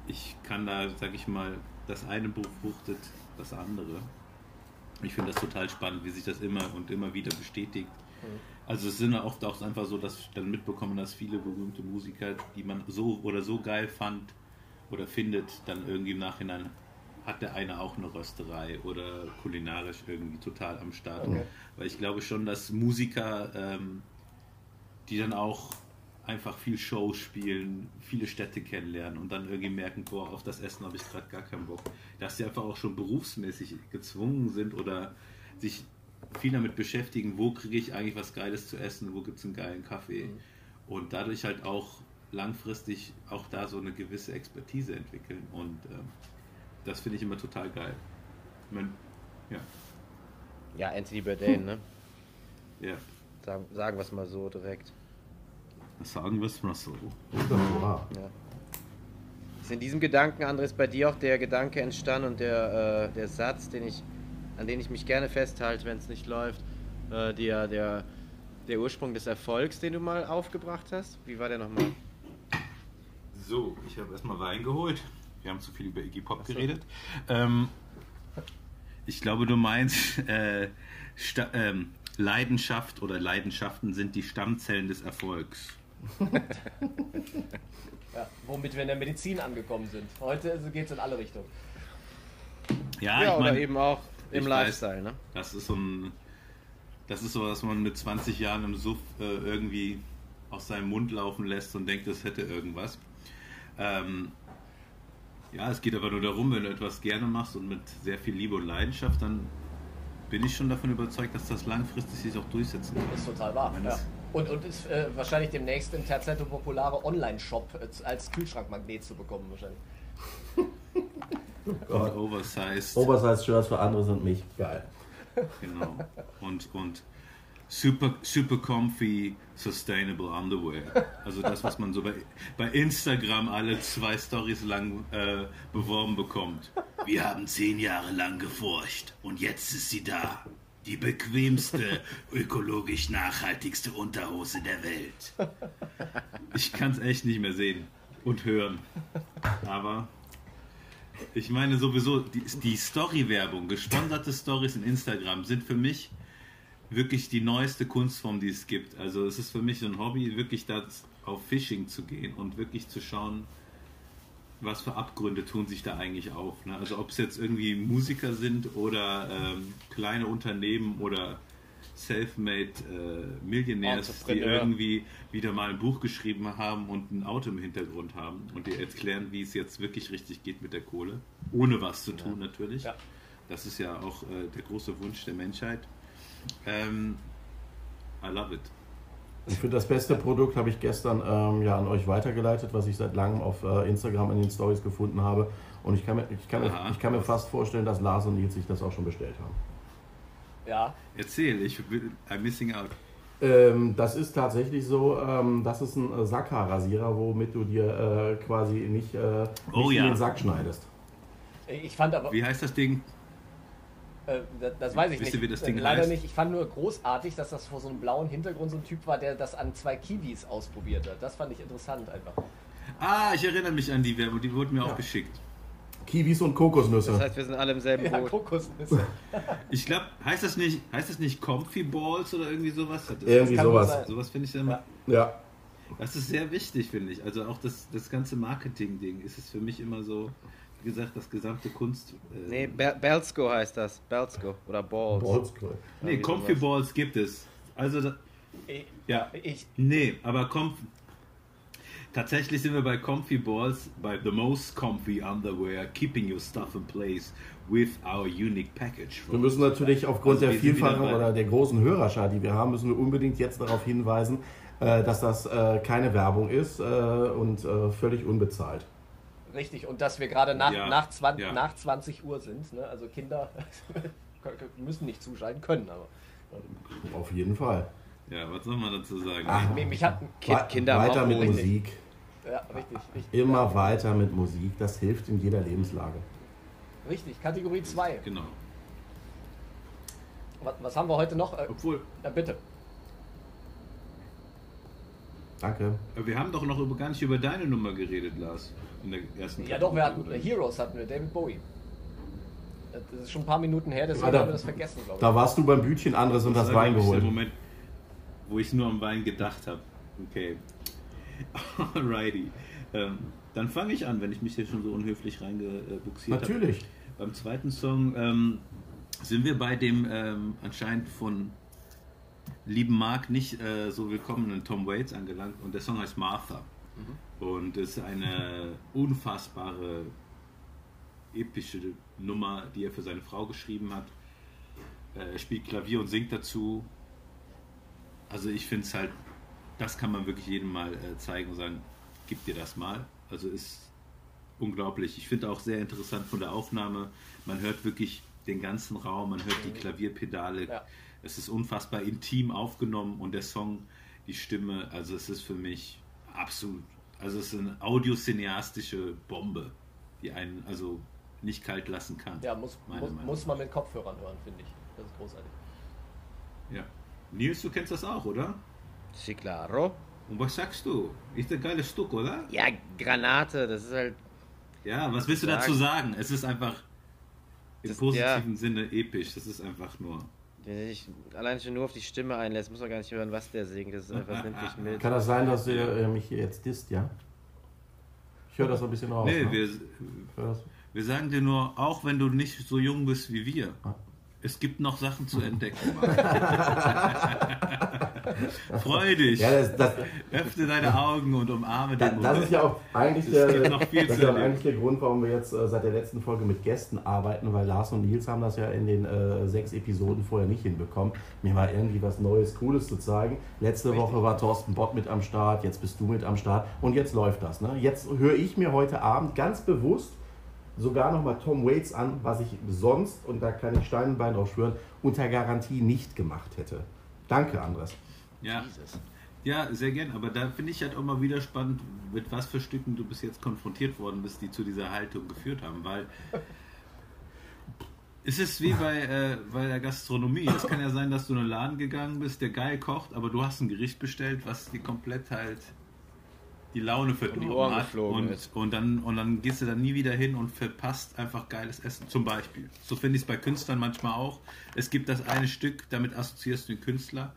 ich kann da, sag ich mal, das eine befruchtet das andere. Ich finde das total spannend, wie sich das immer und immer wieder bestätigt. Mhm. Also es sind oft auch einfach so, dass ich dann mitbekomme, dass viele berühmte Musiker, die man so oder so geil fand oder findet, dann irgendwie im Nachhinein hat der eine auch eine Rösterei oder kulinarisch irgendwie total am Start. Okay. Weil ich glaube schon, dass Musiker, ähm, die dann auch einfach viel Show spielen, viele Städte kennenlernen und dann irgendwie merken, boah, auf das Essen habe ich gerade gar keinen Bock. Dass sie einfach auch schon berufsmäßig gezwungen sind oder sich viel damit beschäftigen, wo kriege ich eigentlich was Geiles zu essen, wo gibt es einen geilen Kaffee. Mhm. Und dadurch halt auch langfristig auch da so eine gewisse Expertise entwickeln. Und ähm, das finde ich immer total geil. Ich mein, ja. Ja, Anthony Bourdain, ne? Ja. Sagen, sagen wir es mal so direkt. Sagen wir es mal so. Ja. Ist in diesem Gedanken, Andres, bei dir auch der Gedanke entstanden und der, äh, der Satz, den ich, an den ich mich gerne festhalte, wenn es nicht läuft, äh, der, der, der Ursprung des Erfolgs, den du mal aufgebracht hast? Wie war der nochmal? So, ich habe erstmal Wein geholt. Wir haben zu viel über Iggy Pop so. geredet. Ähm, ich glaube, du meinst, äh, ähm, Leidenschaft oder Leidenschaften sind die Stammzellen des Erfolgs. Ja, womit wir in der Medizin angekommen sind. Heute geht es in alle Richtungen. Ja, ja ich oder eben auch im Lifestyle. Weiß, ne? Das ist so ein, das ist so, was man mit 20 Jahren im Suff äh, irgendwie aus seinem Mund laufen lässt und denkt, das hätte irgendwas. Ähm, Ja, es geht aber nur darum, wenn du etwas gerne machst und mit sehr viel Liebe und Leidenschaft, dann bin ich schon davon überzeugt, dass das langfristig sich auch durchsetzen kann. Ist total wahr. Wenn Ja. es- Und, und ist äh, wahrscheinlich demnächst im Terzetto populare Online-Shop äh, als Kühlschrankmagnet zu bekommen wahrscheinlich. (laughs) Und oversized. Oversize-Shirts für andere sind mich. Geil. Genau. Und, und super, super comfy, sustainable underwear. Also das, was man so bei, bei Instagram alle zwei Stories lang äh, beworben bekommt. Wir haben zehn Jahre lang geforscht und jetzt ist sie da. Die bequemste, (laughs) ökologisch nachhaltigste Unterhose der Welt. Ich kann es echt nicht mehr sehen und hören. Aber ich meine sowieso, die, die Story-Werbung, gesponserte Stories in Instagram sind für mich wirklich die neueste Kunstform, die es gibt. Also es ist für mich so ein Hobby, wirklich da auf Fishing zu gehen und wirklich zu schauen, was für Abgründe tun sich da eigentlich auf. Ne? Also ob es jetzt irgendwie Musiker sind oder ähm, kleine Unternehmen oder self-made äh, Millionärs, die irgendwie wieder mal ein Buch geschrieben haben und ein Auto im Hintergrund haben und dir erklären, wie es jetzt wirklich richtig geht mit der Kohle. Ohne was zu tun natürlich. Ja. Das ist ja auch äh, der große Wunsch der Menschheit. Ähm, I love it. Und für das beste Produkt habe ich gestern ähm, ja, an euch weitergeleitet, was ich seit langem auf äh, Instagram in den Stories gefunden habe. Und ich kann, mir, ich, kann mir, ich kann mir fast vorstellen, dass Lars und Nils sich das auch schon bestellt haben. Ja, Erzähl, ich will, I'm missing out. Ähm, das ist tatsächlich so, ähm, das ist ein äh, Sackhaarrasierer, womit du dir äh, quasi nicht, äh, nicht Oh in ja. den Sack schneidest. ich fand aber, Wie heißt das Ding? Äh, das, das weiß ich Wisst nicht. ihr, wie das Äh, Ding Leider heißt? nicht. Ich fand nur großartig, dass das vor so einem blauen Hintergrund so ein Typ war, der das an zwei Kiwis ausprobiert hat. Das fand ich interessant einfach. Ah, ich erinnere mich an die Werbung, die wurden mir auch geschickt. Kiwis und Kokosnüsse. Das heißt, wir sind alle im selben Ja, Boot. Kokosnüsse. (laughs) Ich glaube, heißt das nicht, heißt das nicht Comfy Balls oder irgendwie sowas? Das, Irgendwie sowas. sowas finde ich immer, Ja. das ist sehr wichtig, finde ich. Also auch das, das ganze Marketing-Ding ist es für mich immer so, gesagt, das gesamte Kunst. Äh, Nee, Bel Belsko heißt das. Belsko oder Balls. Bolzkohl. nee, Comfy. Balls gibt es. Also, da, Ich, ja, ich, nee, aber Comf Tatsächlich sind wir bei Comfy Balls, bei the most comfy underwear, keeping your stuff in place with our unique package. Wir müssen natürlich aufgrund Also der bei- oder der großen Hörerschar, die wir haben, müssen wir unbedingt jetzt darauf hinweisen, äh, dass das äh, keine Werbung ist äh, und äh, völlig unbezahlt. Richtig. Und dass wir gerade nach, Ja, nach, 20, ja. nach 20 Uhr sind. Ne? Also Kinder (laughs) müssen nicht zuschalten können, aber. Auf jeden Fall. Ja, was soll man dazu sagen? Ach. Mich, mich hat. Kind- Wei- Kinder weiter mit richtig. Musik. Ja, richtig. richtig Immer ja, weiter mit Musik. Das hilft in jeder Lebenslage. Richtig. Kategorie 2. Genau. Was, was haben wir heute noch? Äh, Obwohl, ja, bitte. Danke. wir haben doch noch über, gar nicht über deine Nummer geredet, Lars. In der ersten Ja, doch, wir hatten äh, Heroes hatten wir, David Bowie. Das ist schon ein paar Minuten her, deswegen da- haben wir das vergessen, glaube ich. Da warst du beim Bütchen anderes und Das das war, Wein ich, der geholt. Moment, wo ich nur am Wein gedacht habe. Okay. (laughs) Alrighty. Ähm, dann fange ich an, wenn ich mich hier schon so unhöflich reingebuxiert habe. Natürlich. Beim zweiten Song ähm, sind wir bei dem ähm, anscheinend von lieben Mark nicht äh, so willkommenen Tom Waits angelangt und der Song heißt Martha. Und ist eine unfassbare epische Nummer, die er für seine Frau geschrieben hat. Äh, Er spielt Klavier und singt dazu. Also ich finde es halt, das kann man wirklich jedem mal äh, zeigen und sagen, gib dir das mal. Also ist unglaublich. Ich finde auch sehr interessant von der Aufnahme. Man hört wirklich den ganzen Raum, man hört die Klavierpedale. Ja. Es ist unfassbar intim aufgenommen und der Song, die Stimme, also es ist für mich absolut, also es ist eine audiocineastische Bombe, die einen also nicht kalt lassen kann. Ja, muss, muss, muss man mit Kopfhörern hören, finde ich. Das ist großartig. Ja. Nils, du kennst das auch, oder? Sí, claro. Und was sagst du? Ist ein geiles Stück, oder? Ja, Granate, das ist halt. Ja, was willst du Sagen. dazu sagen? Es ist einfach im Das- positiven ja. Sinne episch. Das ist einfach nur. Wenn er sich allein schon nur auf die Stimme einlässt, muss man gar nicht hören, was der singt. Das ist einfach, nimmt dich mit. Kann das sein, dass ihr äh, mich hier jetzt disst, ja? Ich höre das so ein bisschen raus. Nee, ne? wir, wir sagen dir nur, auch wenn du nicht so jung bist wie wir, Ah. es gibt noch Sachen zu entdecken. (laughs) (laughs) (laughs) Freu dich. Ja, das, das, Öffne deine Augen und umarme den das Moment. ist ja auch eigentlich der, das ist auch eigentlich der Grund, warum wir jetzt äh, seit der letzten Folge mit Gästen arbeiten, weil Lars und Nils haben das ja in den äh, sechs Episoden vorher nicht hinbekommen, mir mal irgendwie was Neues, Cooles zu zeigen. Letzte Richtig. Woche war Thorsten Bott mit am Start, jetzt bist du mit am Start und jetzt läuft das. Ne? Jetzt höre ich mir heute Abend ganz bewusst sogar nochmal Tom Waits an, was ich sonst, und da kann ich Stein und Bein drauf schwören, unter Garantie nicht gemacht hätte. Danke, Andres. Ja, Jesus. ja, sehr gern. Aber da finde ich halt auch mal wieder spannend, mit was für Stücken du bis jetzt konfrontiert worden bist, die zu dieser Haltung geführt haben. Weil (laughs) es ist wie bei, äh, bei der Gastronomie. Es kann ja sein, dass du in einen Laden gegangen bist, der geil kocht, aber du hast ein Gericht bestellt, was dir komplett halt die Laune verdorben hat. Und, ist. und, dann, und dann gehst du da nie wieder hin und verpasst einfach geiles Essen. Zum Beispiel. So finde ich es bei Künstlern manchmal auch. Es gibt das eine Stück, damit assoziierst du den Künstler.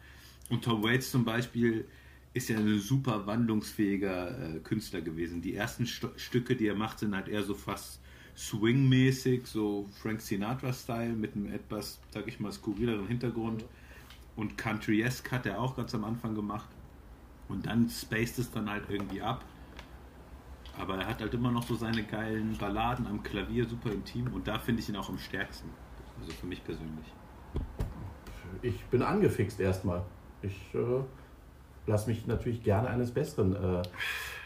Und Tom Waits zum Beispiel ist ja ein super wandlungsfähiger äh, Künstler gewesen. Die ersten St Stücke, die er macht, sind halt eher so fast Swing-mäßig, so Frank Sinatra-Style mit einem etwas, sag ich mal, skurrileren Hintergrund. Und Country-esque hat er auch ganz am Anfang gemacht. Und dann spaced es dann halt irgendwie ab. Aber er hat halt immer noch so seine geilen Balladen am Klavier, super intim. Und da finde ich ihn auch am stärksten. Also für mich persönlich. Ich bin angefixt erstmal. Ich äh, lasse mich natürlich gerne eines Besseren äh,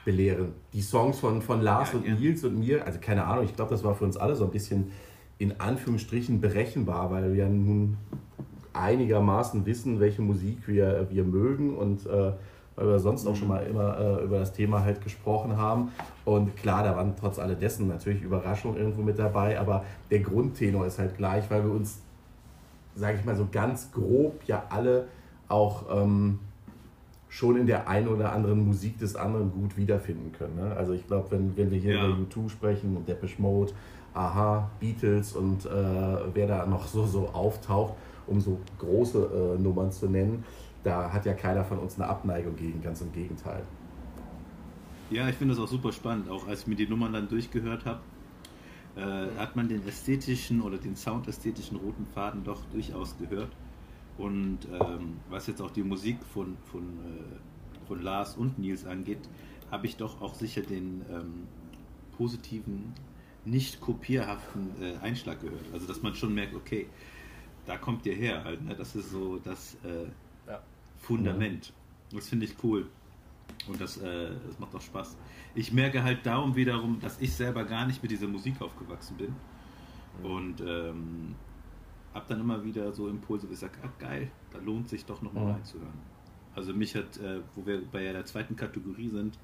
belehren. Die Songs von, von Lars Ja, und gerne. Nils und mir, also keine Ahnung, ich glaube, das war für uns alle so ein bisschen in Anführungsstrichen berechenbar, weil wir nun einigermaßen wissen, welche Musik wir, wir mögen und äh, weil wir sonst auch schon mal immer äh, über das Thema halt gesprochen haben. Und klar, da waren trotz alledessen natürlich Überraschungen irgendwo mit dabei, aber der Grundtenor ist halt gleich, weil wir uns sage ich mal so ganz grob, ja alle auch ähm, schon in der einen oder anderen Musik des anderen gut wiederfinden können. Ne? Also ich glaube, wenn, wenn wir hier Ja. über U2 sprechen und Depeche Mode, Aha, Beatles und äh, wer da noch so, so auftaucht, um so große äh, Nummern zu nennen, da hat ja keiner von uns eine Abneigung gegen, ganz im Gegenteil. Ja, ich finde das auch super spannend. Auch als ich mir die Nummern dann durchgehört habe, äh, hat man den ästhetischen oder den soundästhetischen roten Faden doch durchaus gehört. Und ähm, was jetzt auch die Musik von, von, äh, von Lars und Nils angeht, habe ich doch auch sicher den ähm, positiven, nicht kopierhaften äh, Einschlag gehört. Also dass man schon merkt, okay, da kommt ihr her halt. Ne? Das ist so das äh, Ja. Fundament. Das finde ich cool. Und das, äh, das macht auch Spaß. Ich merke halt darum wiederum, dass ich selber gar nicht mit dieser Musik aufgewachsen bin. Und ähm, habe dann immer wieder so Impulse, wo ich sage, ah, geil, da lohnt sich doch nochmal Mhm. reinzuhören. Also mich hat, äh, wo wir bei der zweiten Kategorie sind,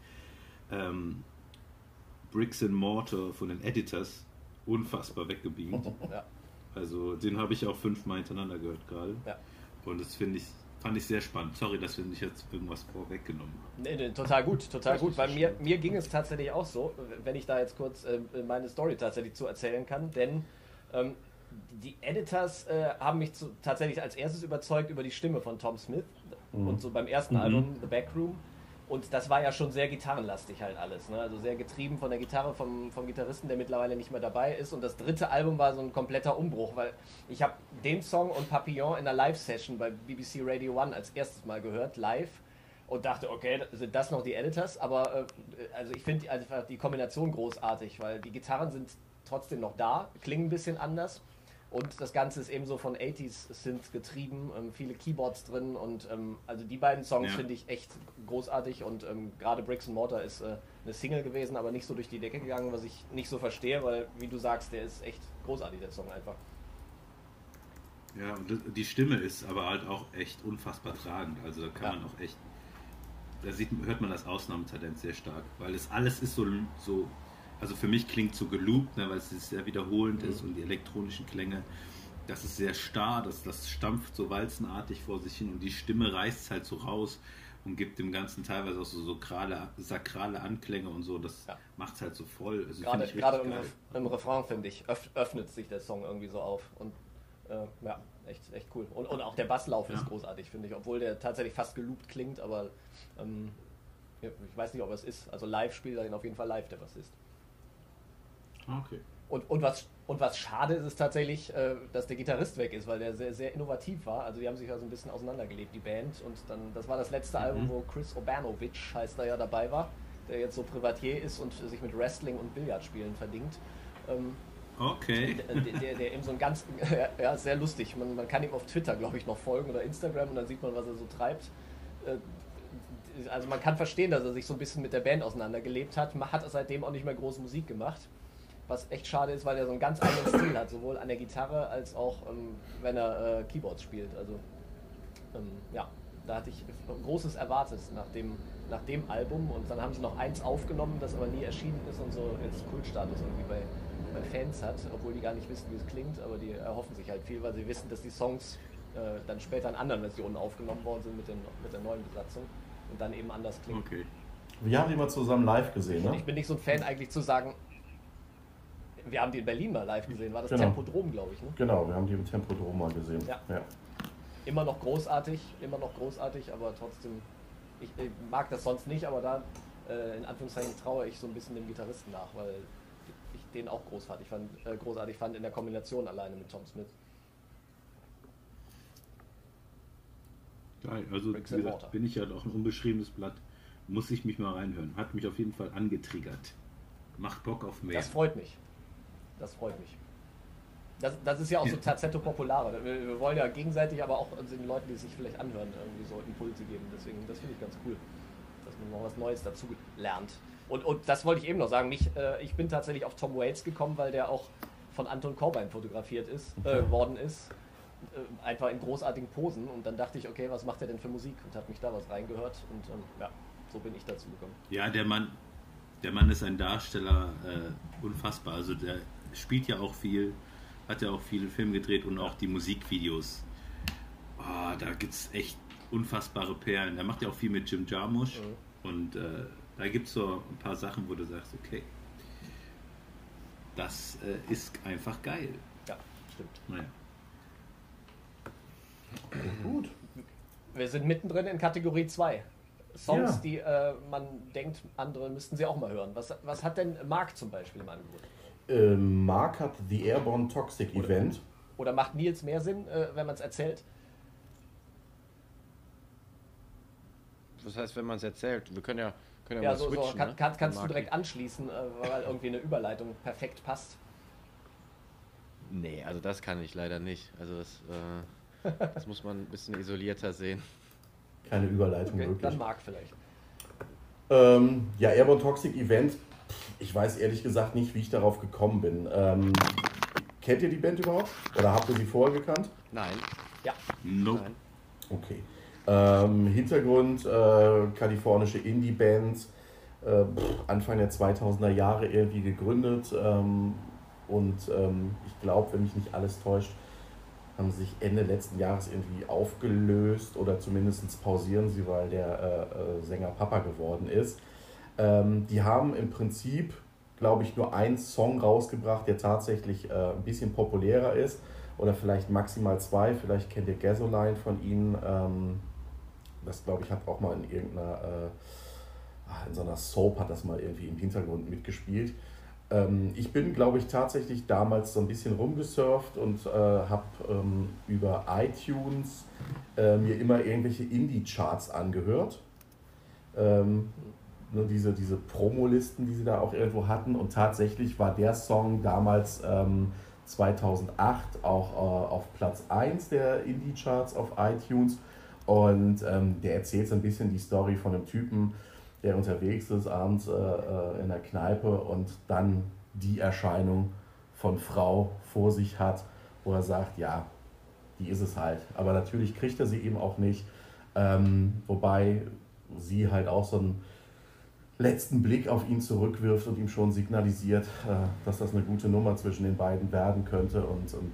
ähm, Bricks and Mortar von den Editors unfassbar weggebeamt. (laughs) Ja. Also den habe ich auch fünfmal hintereinander gehört gerade. Ja. Und das finde ich, fand ich sehr spannend. Sorry, dass wir nicht jetzt irgendwas vorweggenommen haben. Nee, nee, total gut, total gut. Weil mir, mir ging es tatsächlich auch so, wenn ich da jetzt kurz äh, meine Story tatsächlich zu erzählen kann, denn ähm, die Editors äh, haben mich zu, tatsächlich als erstes überzeugt über die Stimme von Tom Smith und so beim ersten Mhm. Album The Backroom. Und das war ja schon sehr gitarrenlastig halt alles. Ne? Also sehr getrieben von der Gitarre vom, vom Gitarristen, der mittlerweile nicht mehr dabei ist. Und das dritte Album war so ein kompletter Umbruch, weil ich habe den Song und Papillon in einer Live-Session bei BBC Radio One als erstes Mal gehört, live. Und dachte, okay, sind das noch die Editors? Aber äh, also ich finde einfach die Kombination großartig, weil die Gitarren sind trotzdem noch da, klingen ein bisschen anders. Und das Ganze ist eben so von 80s Synth getrieben, ähm, viele Keyboards drin und ähm, also die beiden Songs Ja. finde ich echt großartig und ähm, gerade Bricks and Mortar ist äh, eine Single gewesen, aber nicht so durch die Decke gegangen, was ich nicht so verstehe, weil wie du sagst, der ist echt großartig, der Song einfach. Ja, und die Stimme ist aber halt auch echt unfassbar tragend. Also da kann Ja. man auch echt, da sieht, hört man das Ausnahmetalent sehr stark, weil es alles ist so, so also für mich klingt so geloopt, ne, weil es sehr wiederholend ist und die elektronischen Klänge, das ist sehr starr, das, das stampft so walzenartig vor sich hin und die Stimme reißt halt so raus und gibt dem Ganzen teilweise auch so sakrale, sakrale Anklänge und so, das Ja. macht es halt so voll. Also Gerade, gerade im, im Refrain, finde ich, öff, öffnet sich der Song irgendwie so auf. Und äh, ja, echt, echt cool. Und, und auch der Basslauf Ja. ist großartig, finde ich, obwohl der tatsächlich fast geloopt klingt, aber ähm, ich weiß nicht, ob er es ist. Also live spielt er ihn auf jeden Fall live, der Bassist. Ah, Okay. Und, und, was, und was schade ist, ist tatsächlich, äh, dass der Gitarrist weg ist, weil der sehr, sehr innovativ war. Also die haben sich also ein bisschen auseinandergelebt, die Band. Und dann, das war das letzte Album, wo Chris Obanovic, heißt er ja, dabei war, der jetzt so Privatier ist und sich mit Wrestling und Billardspielen verdingt. Ähm, Okay. der, der, der eben so ein ganz, (laughs) ja, sehr lustig. Man, man kann ihm auf Twitter, glaube ich, noch folgen oder Instagram und dann sieht man, was er so treibt. Äh, Also man kann verstehen, dass er sich so ein bisschen mit der Band auseinandergelebt hat. Man hat seitdem auch nicht mehr große Musik gemacht. Was echt schade ist, weil er so einen ganz eigenen Stil hat, sowohl an der Gitarre als auch, ähm, wenn er äh, Keyboards spielt. Also ähm, ja, da hatte ich Großes erwartet nach dem, nach dem Album und dann haben sie noch eins aufgenommen, das aber nie erschienen ist und so jetzt Kultstatus irgendwie bei, bei Fans hat, obwohl die gar nicht wissen, wie es klingt, aber die erhoffen sich halt viel, weil sie wissen, dass die Songs äh, dann später in anderen Versionen aufgenommen worden sind mit, den, mit der neuen Besatzung und dann eben anders klingen. Okay. Wir haben die mal zusammen live gesehen, ne? ich bin nicht so ein Fan eigentlich zu sagen, wir haben die in Berlin mal live gesehen, war das Genau. Tempodrom, glaube ich. Ne? Genau, wir haben die im Tempodrom mal gesehen. Ja. ja. Immer noch großartig, immer noch großartig, aber trotzdem, ich, ich mag das sonst nicht, aber da äh, in Anführungszeichen traue ich so ein bisschen dem Gitarristen nach, weil ich den auch großartig fand, äh, großartig fand in der Kombination alleine mit Tom Smith. Geil. Also, wie gesagt, bin ich ja auch ein unbeschriebenes Blatt. Muss ich mich mal reinhören. Hat mich auf jeden Fall angetriggert. Macht Bock auf mehr. Das freut mich. Das freut mich. Das, das ist ja auch so Ja. Terzetto Populare. Wir, wir wollen ja gegenseitig, aber auch den Leuten, die es sich vielleicht anhören, irgendwie so Impulse geben. Deswegen, das finde ich ganz cool, dass man noch was Neues dazu lernt. Und, und das wollte ich eben noch sagen. Mich, äh, ich bin tatsächlich auf Tom Waits gekommen, weil der auch von Anton Corbijn fotografiert ist, äh, worden ist. Äh, einfach in großartigen Posen. Und dann dachte ich, okay, was macht er denn für Musik? Und habe mich da was reingehört. Und ähm, ja, so bin ich dazu gekommen. Ja, der Mann, der Mann ist ein Darsteller, äh, unfassbar. Also der spielt ja auch viel, hat ja auch viele Filme gedreht und auch die Musikvideos. Ah, da gibt es echt unfassbare Perlen. Er macht ja auch viel mit Jim Jarmusch und äh, da gibt es so ein paar Sachen, wo du sagst, okay, das äh, ist einfach geil. Ja, stimmt. Naja. Gut. Wir sind mittendrin in Kategorie 2. Songs, Ja. die äh, man denkt, andere müssten sie auch mal hören. Was, was hat denn Mark zum Beispiel im Angebot? Ähm, Mark hat The Airborne Toxic Event. Oder macht Nils mehr Sinn, äh, wenn man es erzählt? Was heißt, wenn man es erzählt? Wir können ja, können ja, Ja, mal so, so switchen. kann, ne? kann, kannst du Marc. direkt anschließen, äh, weil irgendwie eine Überleitung perfekt passt. Nee, also das kann ich leider nicht. Also das, äh, das muss man ein bisschen isolierter sehen. Keine Überleitung Okay, möglich. dann Mark vielleicht. Ähm, ja, Airborne Toxic Event. Ich weiß ehrlich gesagt nicht, wie ich darauf gekommen bin. Ähm, kennt ihr die Band überhaupt? Oder habt ihr sie vorher gekannt? Nein, Ja, Nope. nein. Okay. Ähm, Hintergrund, äh, kalifornische Indie-Bands, äh, Anfang der 2000er Jahre irgendwie gegründet ähm, und ähm, ich glaube, wenn mich nicht alles täuscht, haben sie sich Ende letzten Jahres irgendwie aufgelöst oder zumindest pausieren sie, weil der äh, äh, Sänger Papa geworden ist. Ähm, die haben im Prinzip, glaube ich, nur einen Song rausgebracht, der tatsächlich äh, ein bisschen populärer ist oder vielleicht maximal zwei. Vielleicht kennt ihr Gasoline von ihnen. Ähm, das glaube ich hat auch mal in irgendeiner, äh, ah, in so einer Soap hat das mal irgendwie im Hintergrund mitgespielt. Ähm, ich bin, glaube ich, tatsächlich damals so ein bisschen rumgesurft und äh, habe ähm, über iTunes äh, mir immer irgendwelche Indie-Charts angehört. Ähm, nur diese, diese Promolisten, die sie da auch irgendwo hatten. Und tatsächlich war der Song damals ähm, 2008 auch äh, auf Platz 1 der Indie-Charts auf iTunes. Und ähm, der erzählt so ein bisschen die Story von einem Typen, der unterwegs ist abends äh, äh, in der Kneipe und dann die Erscheinung von Frau vor sich hat, wo er sagt, ja, die ist es halt. Aber natürlich kriegt er sie eben auch nicht. Ähm, wobei sie halt auch so einen letzten Blick auf ihn zurückwirft und ihm schon signalisiert, äh, dass das eine gute Nummer zwischen den beiden werden könnte und, und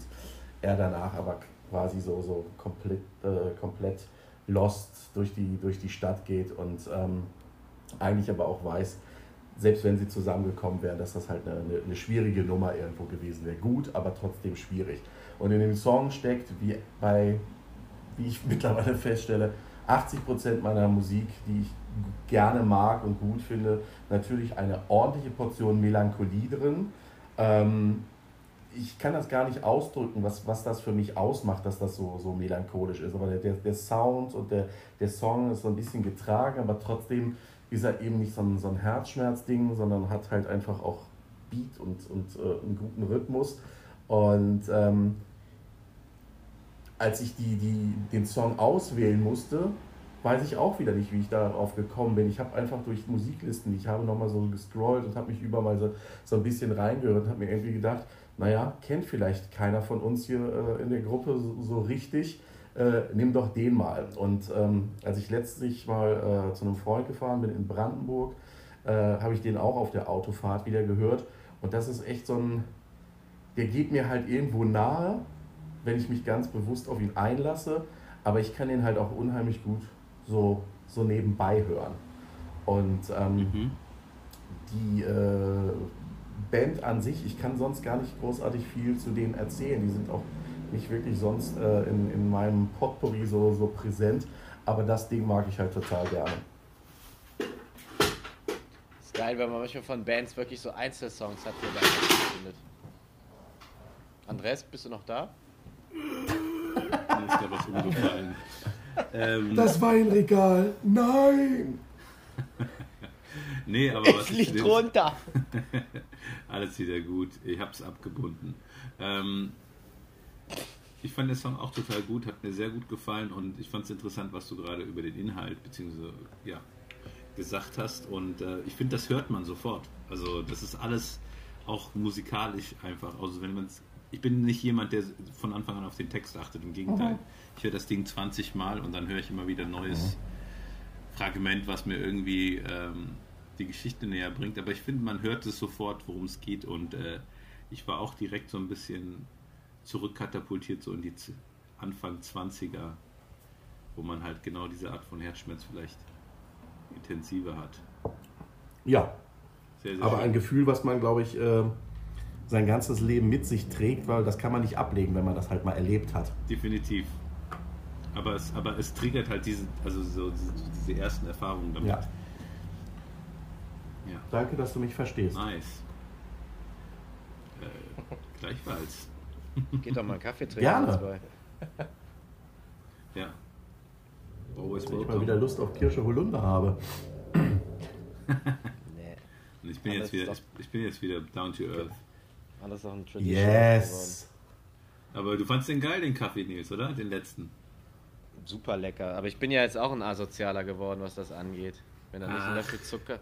er danach aber quasi so, so komplett, äh, komplett lost durch die, durch die Stadt geht und ähm, eigentlich aber auch weiß, selbst wenn sie zusammengekommen wären, dass das halt eine, eine, eine schwierige Nummer irgendwo gewesen wäre. Gut, aber trotzdem schwierig. Und in dem Song steckt, wie bei, wie ich (laughs) mittlerweile feststelle, 80% meiner Musik, die ich gerne mag und gut finde, natürlich eine ordentliche Portion Melancholie drin. Ähm, ich kann das gar nicht ausdrücken, was, was das für mich ausmacht, dass das so, so melancholisch ist. Aber der, der Sound und der, der Song ist so ein bisschen getragen, aber trotzdem ist er eben nicht so ein, so ein Herzschmerzding, sondern hat halt einfach auch Beat und, und äh, einen guten Rhythmus. Und ähm, als ich die, die, den Song auswählen musste, weiß ich auch wieder nicht, wie ich darauf gekommen bin. Ich habe einfach durch Musiklisten, ich habe nochmal so gescrollt und habe mich überall so, so ein bisschen reingehört und habe mir irgendwie gedacht, naja, kennt vielleicht keiner von uns hier äh, in der Gruppe so, so richtig, äh, nimm doch den mal. Und ähm, als ich letztlich mal äh, zu einem Freund gefahren bin in Brandenburg, äh, habe ich den auch auf der Autofahrt wieder gehört. Und das ist echt so ein, der geht mir halt irgendwo nahe, wenn ich mich ganz bewusst auf ihn einlasse, aber ich kann ihn halt auch unheimlich gut so, so nebenbei hören. Und ähm, mhm. die äh, Band an sich, ich kann sonst gar nicht großartig viel zu denen erzählen. Die sind auch nicht wirklich sonst äh, in, in meinem Potpourri so, so präsent, aber das Ding mag ich halt total gerne. ist geil, wenn man manchmal von Bands wirklich so Einzelsongs hat, die man findet. Andres, bist du noch da? Mir ist da was umgefallen. Ähm, das Weinregal, nein! nee, aber es was liegt runter. (laughs) Alles wieder gut. Ich hab's abgebunden. Ähm, ich fand den Song auch total gut, hat mir sehr gut gefallen und ich fand es interessant, was du gerade über den Inhalt beziehungsweise ja, gesagt hast. Und äh, ich finde, das hört man sofort. Also das ist alles auch musikalisch einfach. Also wenn man ich bin nicht jemand, der von Anfang an auf den Text achtet. Im Gegenteil, mhm. Ich höre das Ding 20 Mal und dann höre ich immer wieder ein neues mhm. Fragment, was mir irgendwie ähm, die Geschichte näher bringt. Aber ich finde, man hört es sofort, worum es geht. Und äh, ich war auch direkt so ein bisschen zurückkatapultiert, so in die Anfang 20er, wo man halt genau diese Art von Herzschmerz vielleicht intensiver hat. Ja. Sehr, sehr aber schön. ein Gefühl, was man, glaube ich, äh, sein ganzes Leben mit sich trägt, weil das kann man nicht ablegen, wenn man das halt mal erlebt hat. Definitiv. Aber es, aber es triggert halt diese, also so diese, diese ersten Erfahrungen damit. Ja. ja. Danke, dass du mich verstehst. Nice. Äh, gleichfalls. Geht doch mal einen Kaffee trinken. Gerne. (laughs) Ja. Always Wenn ich mal wieder Lust auf Kirsche Holunder habe. (laughs) nee. Und ich bin, jetzt wieder, ich, ich, bin jetzt wieder down to earth. Alles auch ein Tradition Yes. Aber du fandst den geil, den Kaffee, Nils, oder? Den letzten. Super lecker. Aber ich bin ja jetzt auch ein Asozialer geworden, was das angeht. Wenn da nicht ein Löffel Zucker,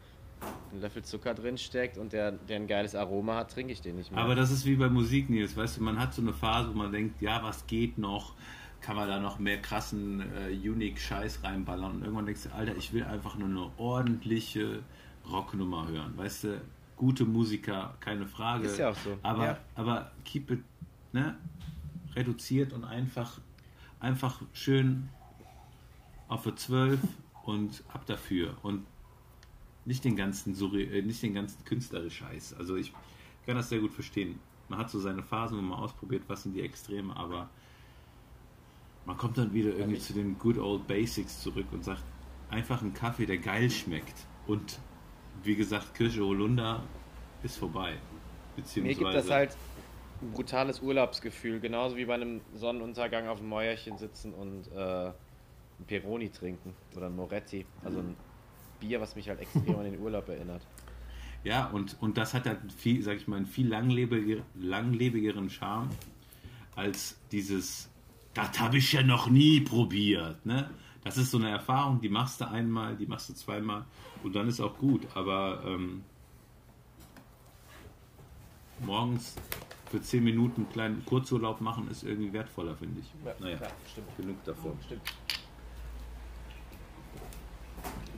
ein Löffel Zucker drin steckt und der, der ein geiles Aroma hat, trinke ich den nicht mehr. Aber das ist wie bei Musik, Nils. Weißt du, man hat so eine Phase, wo man denkt, ja, was geht noch? Kann man da noch mehr krassen, äh, unique Scheiß reinballern? Und irgendwann denkst du, Alter, ich will einfach nur eine ordentliche Rocknummer hören. Weißt du, gute Musiker, keine Frage. Ist ja auch so. Aber, ja. aber keep it ne, reduziert und einfach, einfach schön auf für 12 und ab dafür. Und nicht den ganzen, äh, nicht den ganzen künstlerischen Scheiß. Also ich kann das sehr gut verstehen. Man hat so seine Phasen, wo man ausprobiert, was sind die Extreme, aber man kommt dann wieder irgendwie zu den good old basics zurück und sagt, einfach einen Kaffee, der geil schmeckt und wie gesagt, Kirsche Holunder ist vorbei. Mir gibt das halt brutales Urlaubsgefühl, genauso wie bei einem Sonnenuntergang auf dem Mäuerchen sitzen und äh, ein Peroni trinken oder ein Moretti. Also ein Bier, was mich halt extrem an den Urlaub erinnert. Ja, und, und das hat halt viel, sag ich mal, einen viel langlebiger, langlebigeren Charme als dieses, das habe ich ja noch nie probiert. Ne? Das ist so eine Erfahrung, die machst du einmal, die machst du zweimal und dann ist auch gut. Aber ähm, morgens für 10 Minuten einen kleinen Kurzurlaub machen ist irgendwie wertvoller, finde ich. Ja, naja, ja, stimmt. genug davon. Stimmt.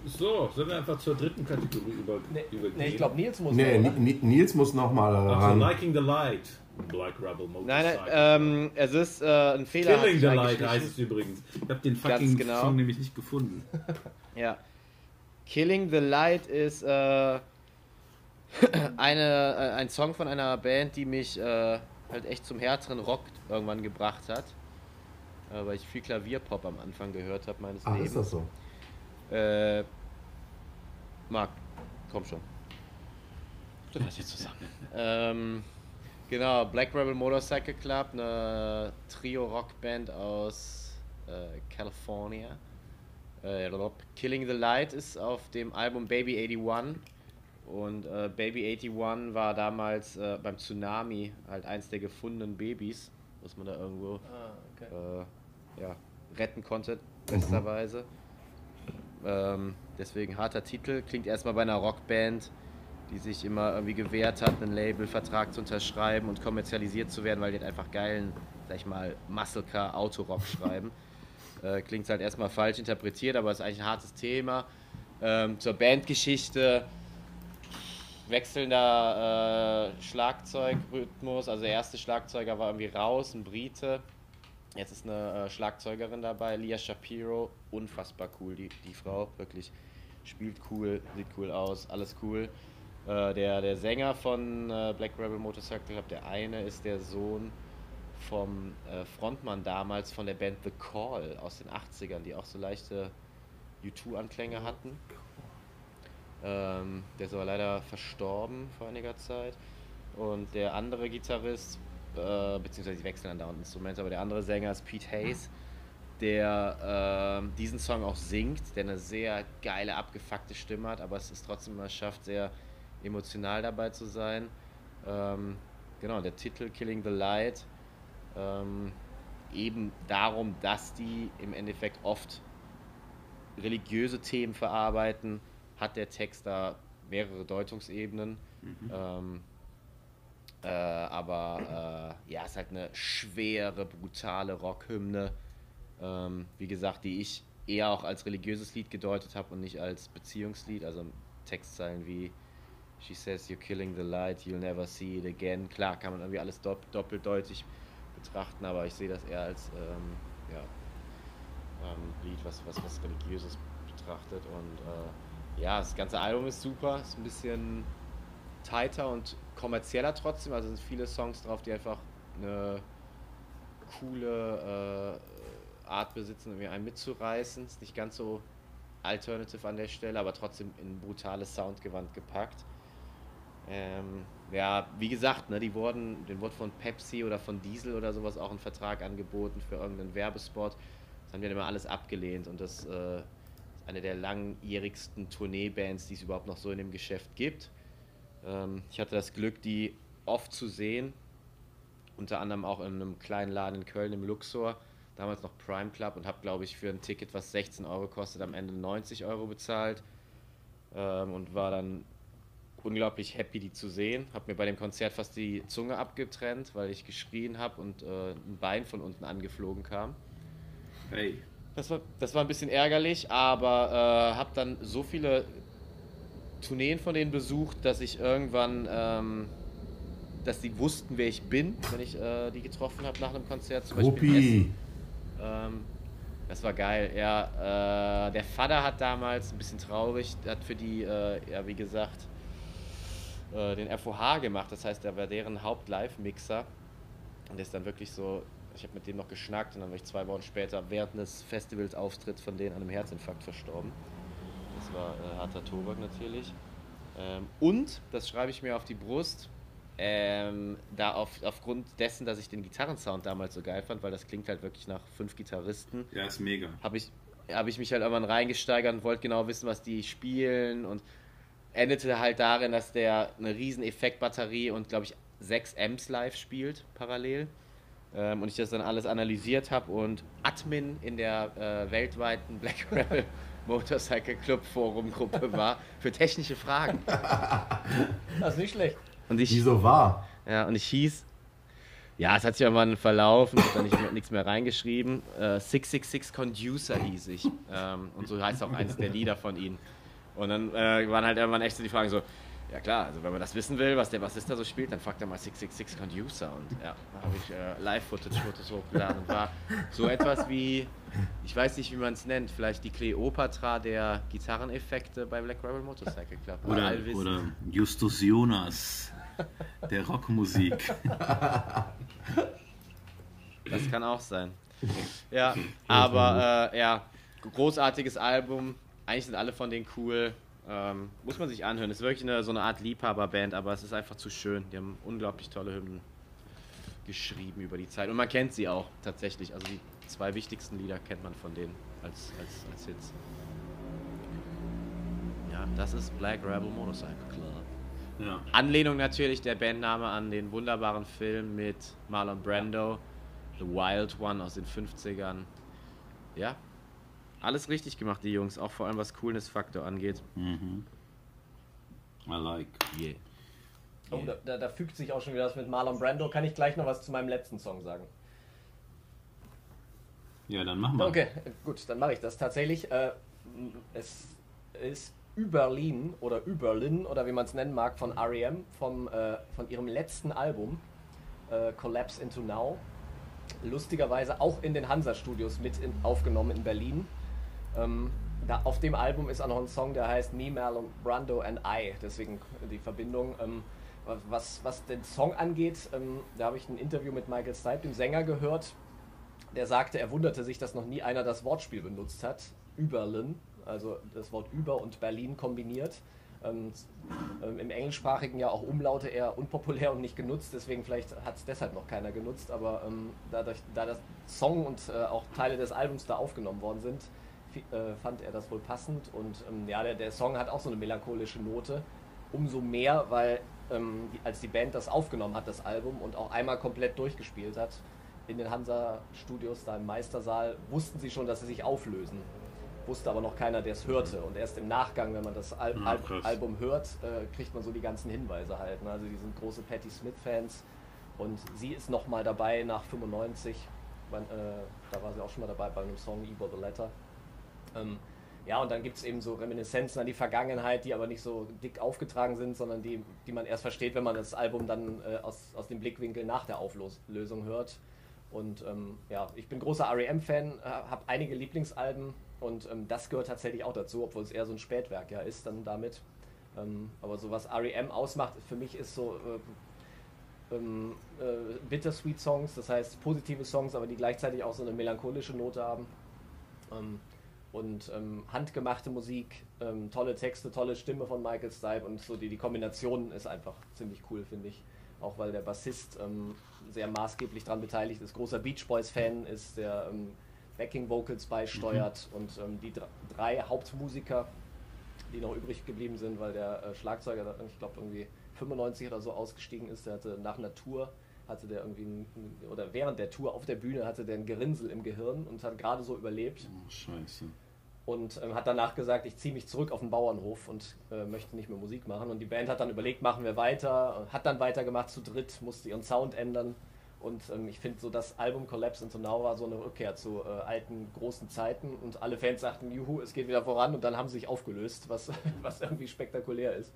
So, sollen wir einfach zur dritten Kategorie über, nee, übergehen? Nee, ich glaube, Nils muss nee, noch, Nils muss noch mal ran. Also, Liking the Light. Black Rebel Motorcycle. Nein, nein ähm, es ist äh, ein Fehler. Killing the Light heißt es übrigens. Ich habe den fucking genau. Song nämlich nicht gefunden. (laughs) ja. Killing the Light ist äh, (clears throat) eine, äh, ein Song von einer Band, die mich äh, halt echt zum härteren Rock irgendwann gebracht hat. Äh, weil ich viel Klavierpop am Anfang gehört habe meines Ach, Lebens. ist das so? Äh, Marc, komm schon. Du jetzt zusammen. ähm, Genau, Black Rebel Motorcycle Club, eine Trio-Rockband aus äh, California. Äh, Killing the Light ist auf dem Album Baby 81. Und äh, Baby 81 war damals äh, beim Tsunami halt eins der gefundenen Babys, was man da irgendwo Ah, okay. äh, ja, retten konnte, besterweise. Ähm, deswegen harter Titel. Klingt erstmal bei einer Rockband, die sich immer irgendwie gewehrt hat, einen Labelvertrag zu unterschreiben und kommerzialisiert zu werden, weil die halt einfach geilen, sag ich mal, Muscle Car Autorock schreiben. (laughs) Äh, klingt halt erstmal falsch interpretiert, aber ist eigentlich ein hartes Thema. Ähm, zur Bandgeschichte wechselnder äh, Schlagzeugrhythmus. Also der erste Schlagzeuger war irgendwie raus, ein Brite. Jetzt ist eine äh, Schlagzeugerin dabei, Lia Shapiro. Unfassbar cool, die, die Frau. Wirklich spielt cool, sieht cool aus, alles cool. Äh, der, der Sänger von äh, Black Rebel Motorcycle Club, der eine ist der Sohn vom äh, Frontmann damals von der Band The Call aus den 80ern, die auch so leichte U2-Anklänge hatten. Ähm, der ist aber leider verstorben vor einiger Zeit. Und der andere Gitarrist, äh, beziehungsweise die wechseln andauernd Instrumente, aber der andere Sänger ist Pete Hayes, der ähm, diesen Song auch singt, der eine sehr geile, abgefuckte Stimme hat, aber es ist trotzdem immer schafft, sehr emotional dabei zu sein. Ähm, genau, der Titel Killing the Light ähm, eben darum, dass die im Endeffekt oft religiöse Themen verarbeiten, hat der Text da mehrere Deutungsebenen. Ähm, äh, aber äh, ja, es ist halt eine schwere, brutale Rockhymne. Ähm, wie gesagt, die ich eher auch als religiöses Lied gedeutet habe und nicht als Beziehungslied. Also Textzeilen wie She says you're killing the light, you'll never see it again. Klar, kann man irgendwie alles dopp doppeldeutig betrachten, aber ich sehe das eher als ähm, ja, ähm, Lied, was, was, was Religiöses betrachtet. Und äh, ja, das ganze Album ist super, ist ein bisschen tighter und kommerzieller trotzdem. Also sind viele Songs drauf, die einfach eine coole äh, Art besitzen, irgendwie einen mitzureißen. Ist nicht ganz so alternative an der Stelle, aber trotzdem in brutales Soundgewand gepackt. Ähm, ja, wie gesagt, ne, die wurden, den wurde von Pepsi oder von Diesel oder sowas auch ein Vertrag angeboten für irgendeinen Werbespot. Das haben die dann immer alles abgelehnt und das äh, eine der langjährigsten Tourneebands, die es überhaupt noch so in dem Geschäft gibt. Ähm, ich hatte das Glück, die oft zu sehen, unter anderem auch in einem kleinen Laden in Köln im Luxor, damals noch Prime Club und habe, glaube ich, für ein Ticket, was 16 Euro kostet, am Ende 90 Euro bezahlt ähm, und war dann unglaublich happy, die zu sehen. Habe mir bei dem Konzert fast die Zunge abgetrennt, weil ich geschrien habe und äh, ein Bein von unten angeflogen kam. Hey, Das war, das war ein bisschen ärgerlich, aber äh, habe dann so viele Tourneen von denen besucht, dass ich irgendwann, ähm, dass die wussten, wer ich bin, wenn ich äh, die getroffen habe nach einem Konzert. Zum Beispiel. Ähm, das war geil. Ja, äh, der Vater hat damals ein bisschen traurig, hat für die, äh, ja wie gesagt, äh, den FOH gemacht. Das heißt, er war deren Haupt-Live-Mixer. Und der ist dann wirklich so, ich habe mit dem noch geschnackt und dann war ich zwei Wochen später während des Festivals-Auftritts von denen an einem Herzinfarkt verstorben. Das war äh, harter Tobak natürlich. Ähm, und, das schreibe ich mir auf die Brust, ähm, da auf, aufgrund dessen, dass ich den Gitarrensound damals so geil fand, weil das klingt halt wirklich nach fünf Gitarristen, ja, ist mega. habe ich, hab ich mich halt irgendwann reingesteigert und wollte genau wissen, was die spielen und endete halt darin, dass der eine riesen Effektbatterie und glaube ich sechs Amps live spielt parallel und ich das dann alles analysiert habe und Admin in der äh, weltweiten Black (laughs) Rebel Motorcycle Club Forum Gruppe war für technische Fragen Das ist nicht schlecht. und ich Wieso war? ja, und ich hieß, ja, es hat sich irgendwann verlaufen, ich habe da nicht, nichts mehr reingeschrieben. Äh, 666 Conducer hieß ich. Ähm, und so heißt auch eins der Lieder von ihnen. Und dann äh, waren halt irgendwann echt so die Fragen so, ja klar, also wenn man das wissen will, was der Bassist da so spielt, dann fragt er mal 666 Conducer. Und ja, da habe ich äh, Live-Footage-Fotos hochgeladen und war so etwas wie, ich weiß nicht, wie man es nennt, vielleicht die Cleopatra der Gitarreneffekte bei Black Rebel Motorcycle Club. Oder, oder Justus Jonas der Rockmusik. Das kann auch sein. Ja, aber äh, ja, großartiges Album. Eigentlich sind alle von denen cool. Ähm, muss man sich anhören. Ist wirklich eine, so eine Art Liebhaberband, aber es ist einfach zu schön. Die haben unglaublich tolle Hymnen. geschrieben über die Zeit. Und man kennt sie auch tatsächlich. Also die zwei wichtigsten Lieder kennt man von denen als, als, als Hits. Ja, das ist Black Rebel Motorcycle Club. Ja. Anlehnung natürlich der Bandname an den wunderbaren Film mit Marlon Brando, The Wild One aus den 50ern. Ja, alles richtig gemacht, die Jungs, auch vor allem was Coolness-Faktor angeht. Mhm. I like. Yeah. Oh, da, da, da fügt sich auch schon wieder das mit Marlon Brando. Kann ich gleich noch was zu meinem letzten Song sagen? Ja, dann machen wir. Okay, gut, dann mache ich das tatsächlich. Äh, es ist Überlin oder Überlin oder wie man es nennen mag von REM vom, äh, von ihrem letzten Album äh, Collapse into Now. Lustigerweise auch in den Hansa Studios mit in, aufgenommen in Berlin. Ähm, da, auf dem Album ist auch noch ein Song, der heißt Me, Marlon Brando and I, deswegen die Verbindung. Ähm, was, was den Song angeht, ähm, da habe ich ein Interview mit Michael Stipe, dem Sänger, gehört. Der sagte, er wunderte sich, dass noch nie einer das Wortspiel benutzt hat. Überlin, also das Wort über und Berlin kombiniert. Ähm, ähm, Im englischsprachigen ja auch Umlaute eher unpopulär und nicht genutzt, deswegen vielleicht hat es deshalb noch keiner genutzt, aber ähm, dadurch, da das Song und äh, auch Teile des Albums da aufgenommen worden sind, fand er das wohl passend und ähm, ja, der, der Song hat auch so eine melancholische Note. Umso mehr, weil ähm, als die Band das aufgenommen hat, das Album, und auch einmal komplett durchgespielt hat, in den Hansa-Studios da im Meistersaal, wussten sie schon, dass sie sich auflösen. Wusste aber noch keiner, der es hörte. Und erst im Nachgang, wenn man das Al Ja. Album hört, äh, kriegt man so die ganzen Hinweise halt. Ne? Also die sind große Patti Smith-Fans. Und sie ist nochmal dabei nach 95. Man, äh, da war sie auch schon mal dabei bei einem Song Igor the Letter. Ähm, ja, und dann gibt es eben so Reminiszenzen an die Vergangenheit, die aber nicht so dick aufgetragen sind, sondern die, die man erst versteht, wenn man das Album dann äh, aus, aus dem Blickwinkel nach der Auflösung hört. Und ähm, ja, ich bin großer REM-Fan, äh, habe einige Lieblingsalben und ähm, das gehört tatsächlich auch dazu, obwohl es eher so ein Spätwerk ja ist dann damit. Ähm, aber so was REM ausmacht, für mich ist so äh, ähm, äh, Bittersweet Songs, das heißt positive Songs, aber die gleichzeitig auch so eine melancholische Note haben. Und ähm, handgemachte Musik, ähm, tolle Texte, tolle Stimme von Michael Stipe und so die, die Kombination ist einfach ziemlich cool, finde ich. Auch weil der Bassist ähm, sehr maßgeblich daran beteiligt ist, großer Beach Boys-Fan ist, der ähm, Backing Vocals beisteuert und ähm, die dr- drei Hauptmusiker, die noch übrig geblieben sind, weil der äh, Schlagzeuger, ich glaube irgendwie 95 oder so ausgestiegen ist, der hatte nach Tour hatte der irgendwie ein, oder während der Tour auf der Bühne hatte der ein Gerinnsel im Gehirn und hat gerade so überlebt Oh, scheiße. und ähm, hat danach gesagt, ich ziehe mich zurück auf den Bauernhof und äh, möchte nicht mehr Musik machen. Und die Band hat dann überlegt, machen wir weiter, hat dann weitergemacht zu dritt, musste ihren Sound ändern. Und ähm, ich finde so, das Album Collapse into Now war so eine Rückkehr zu äh, alten, großen Zeiten. Und alle Fans sagten, juhu, es geht wieder voran. Und dann haben sie sich aufgelöst, was, (laughs) was irgendwie spektakulär ist.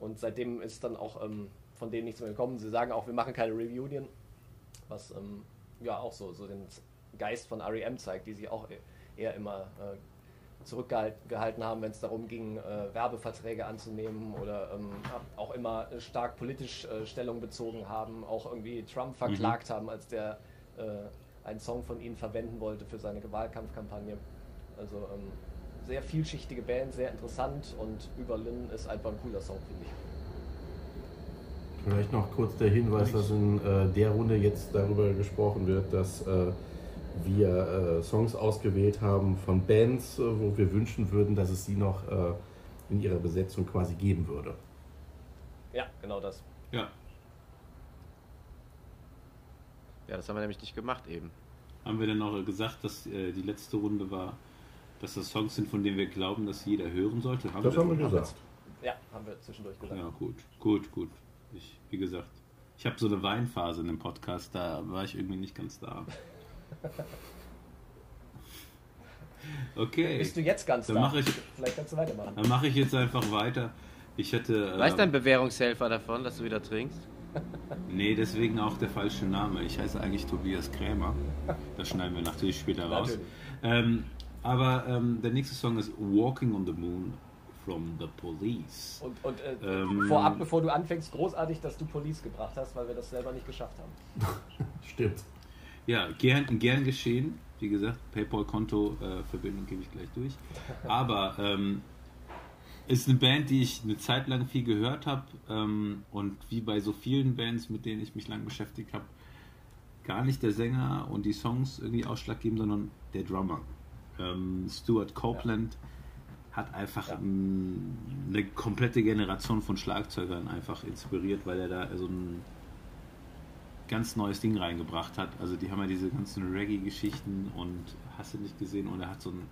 Und seitdem ist dann auch ähm, von denen nichts mehr gekommen. Sie sagen auch, wir machen keine Reunion, was ähm, ja auch so, so den Geist von REM zeigt, die sich auch e- eher immer äh, zurückgehalten haben, wenn es darum ging, äh, Werbeverträge anzunehmen oder ähm, auch immer stark politisch äh, Stellung bezogen haben, auch irgendwie Trump verklagt haben, als der äh, einen Song von ihnen verwenden wollte für seine Wahlkampfkampagne. Also ähm, sehr vielschichtige Band, sehr interessant und Überlin ist einfach ein cooler Song, finde ich. Vielleicht noch kurz der Hinweis, dass in äh, der Runde jetzt darüber gesprochen wird, dass äh, wir äh, Songs ausgewählt haben von Bands, äh, wo wir wünschen würden, dass es sie noch äh, in ihrer Besetzung quasi geben würde. Ja, genau das. Ja. Ja, das haben wir nämlich nicht gemacht eben. Haben wir denn noch gesagt, dass äh, die letzte Runde war, dass das Songs sind, von denen wir glauben, dass jeder hören sollte? Das haben wir gesagt. Ja, haben wir zwischendurch gesagt. Ja, gut, gut, gut. Ich, wie gesagt, ich habe so eine Weinphase in dem Podcast, da war ich irgendwie nicht ganz da. (laughs) Okay, Bist du jetzt ganz Dann da? mache ich- Vielleicht kannst du weitermachen. dann mache ich jetzt einfach weiter. Ich hätte. Weiß ähm, dein Bewährungshelfer davon, dass du wieder trinkst? (laughs) Nee, deswegen auch der falsche Name. Ich heiße eigentlich Tobias Krämer. Das schneiden wir natürlich später raus. Natürlich. Ähm, aber ähm, der nächste Song ist Walking on the Moon from the Police. Und, und äh, Ähm, vorab, bevor du anfängst, großartig, dass du Police gebracht hast, weil wir das selber nicht geschafft haben. (laughs) Stimmt. Ja, gern, gern geschehen. Wie gesagt, PayPal-Konto-Verbindung gebe ich gleich durch. Aber ähm, ist eine Band, die ich eine Zeit lang viel gehört habe ähm, und wie bei so vielen Bands, mit denen ich mich lang beschäftigt habe, gar nicht der Sänger und die Songs irgendwie ausschlaggebend, sondern der Drummer. Ähm, Stuart Copeland hat einfach Ja. eine komplette Generation von Schlagzeugern einfach inspiriert, weil er da so ein ganz neues Ding reingebracht hat. Also die haben ja diese ganzen Reggae-Geschichten und hast du nicht gesehen und er hat so ein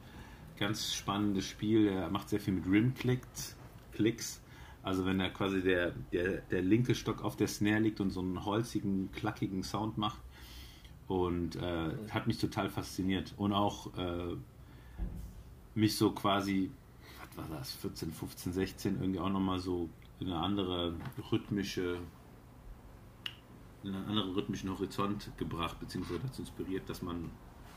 ganz spannendes Spiel. Er macht sehr viel mit Rim-Clicks. Klicks. Also wenn da quasi der, der, der linke Stock auf der Snare liegt und so einen holzigen, klackigen Sound macht. Und äh, hat mich total fasziniert. Und auch äh, mich so quasi, war das, 14, 15, 16, irgendwie auch nochmal so in eine andere rhythmische, in einen anderen rhythmischen Horizont gebracht, beziehungsweise dazu inspiriert, dass man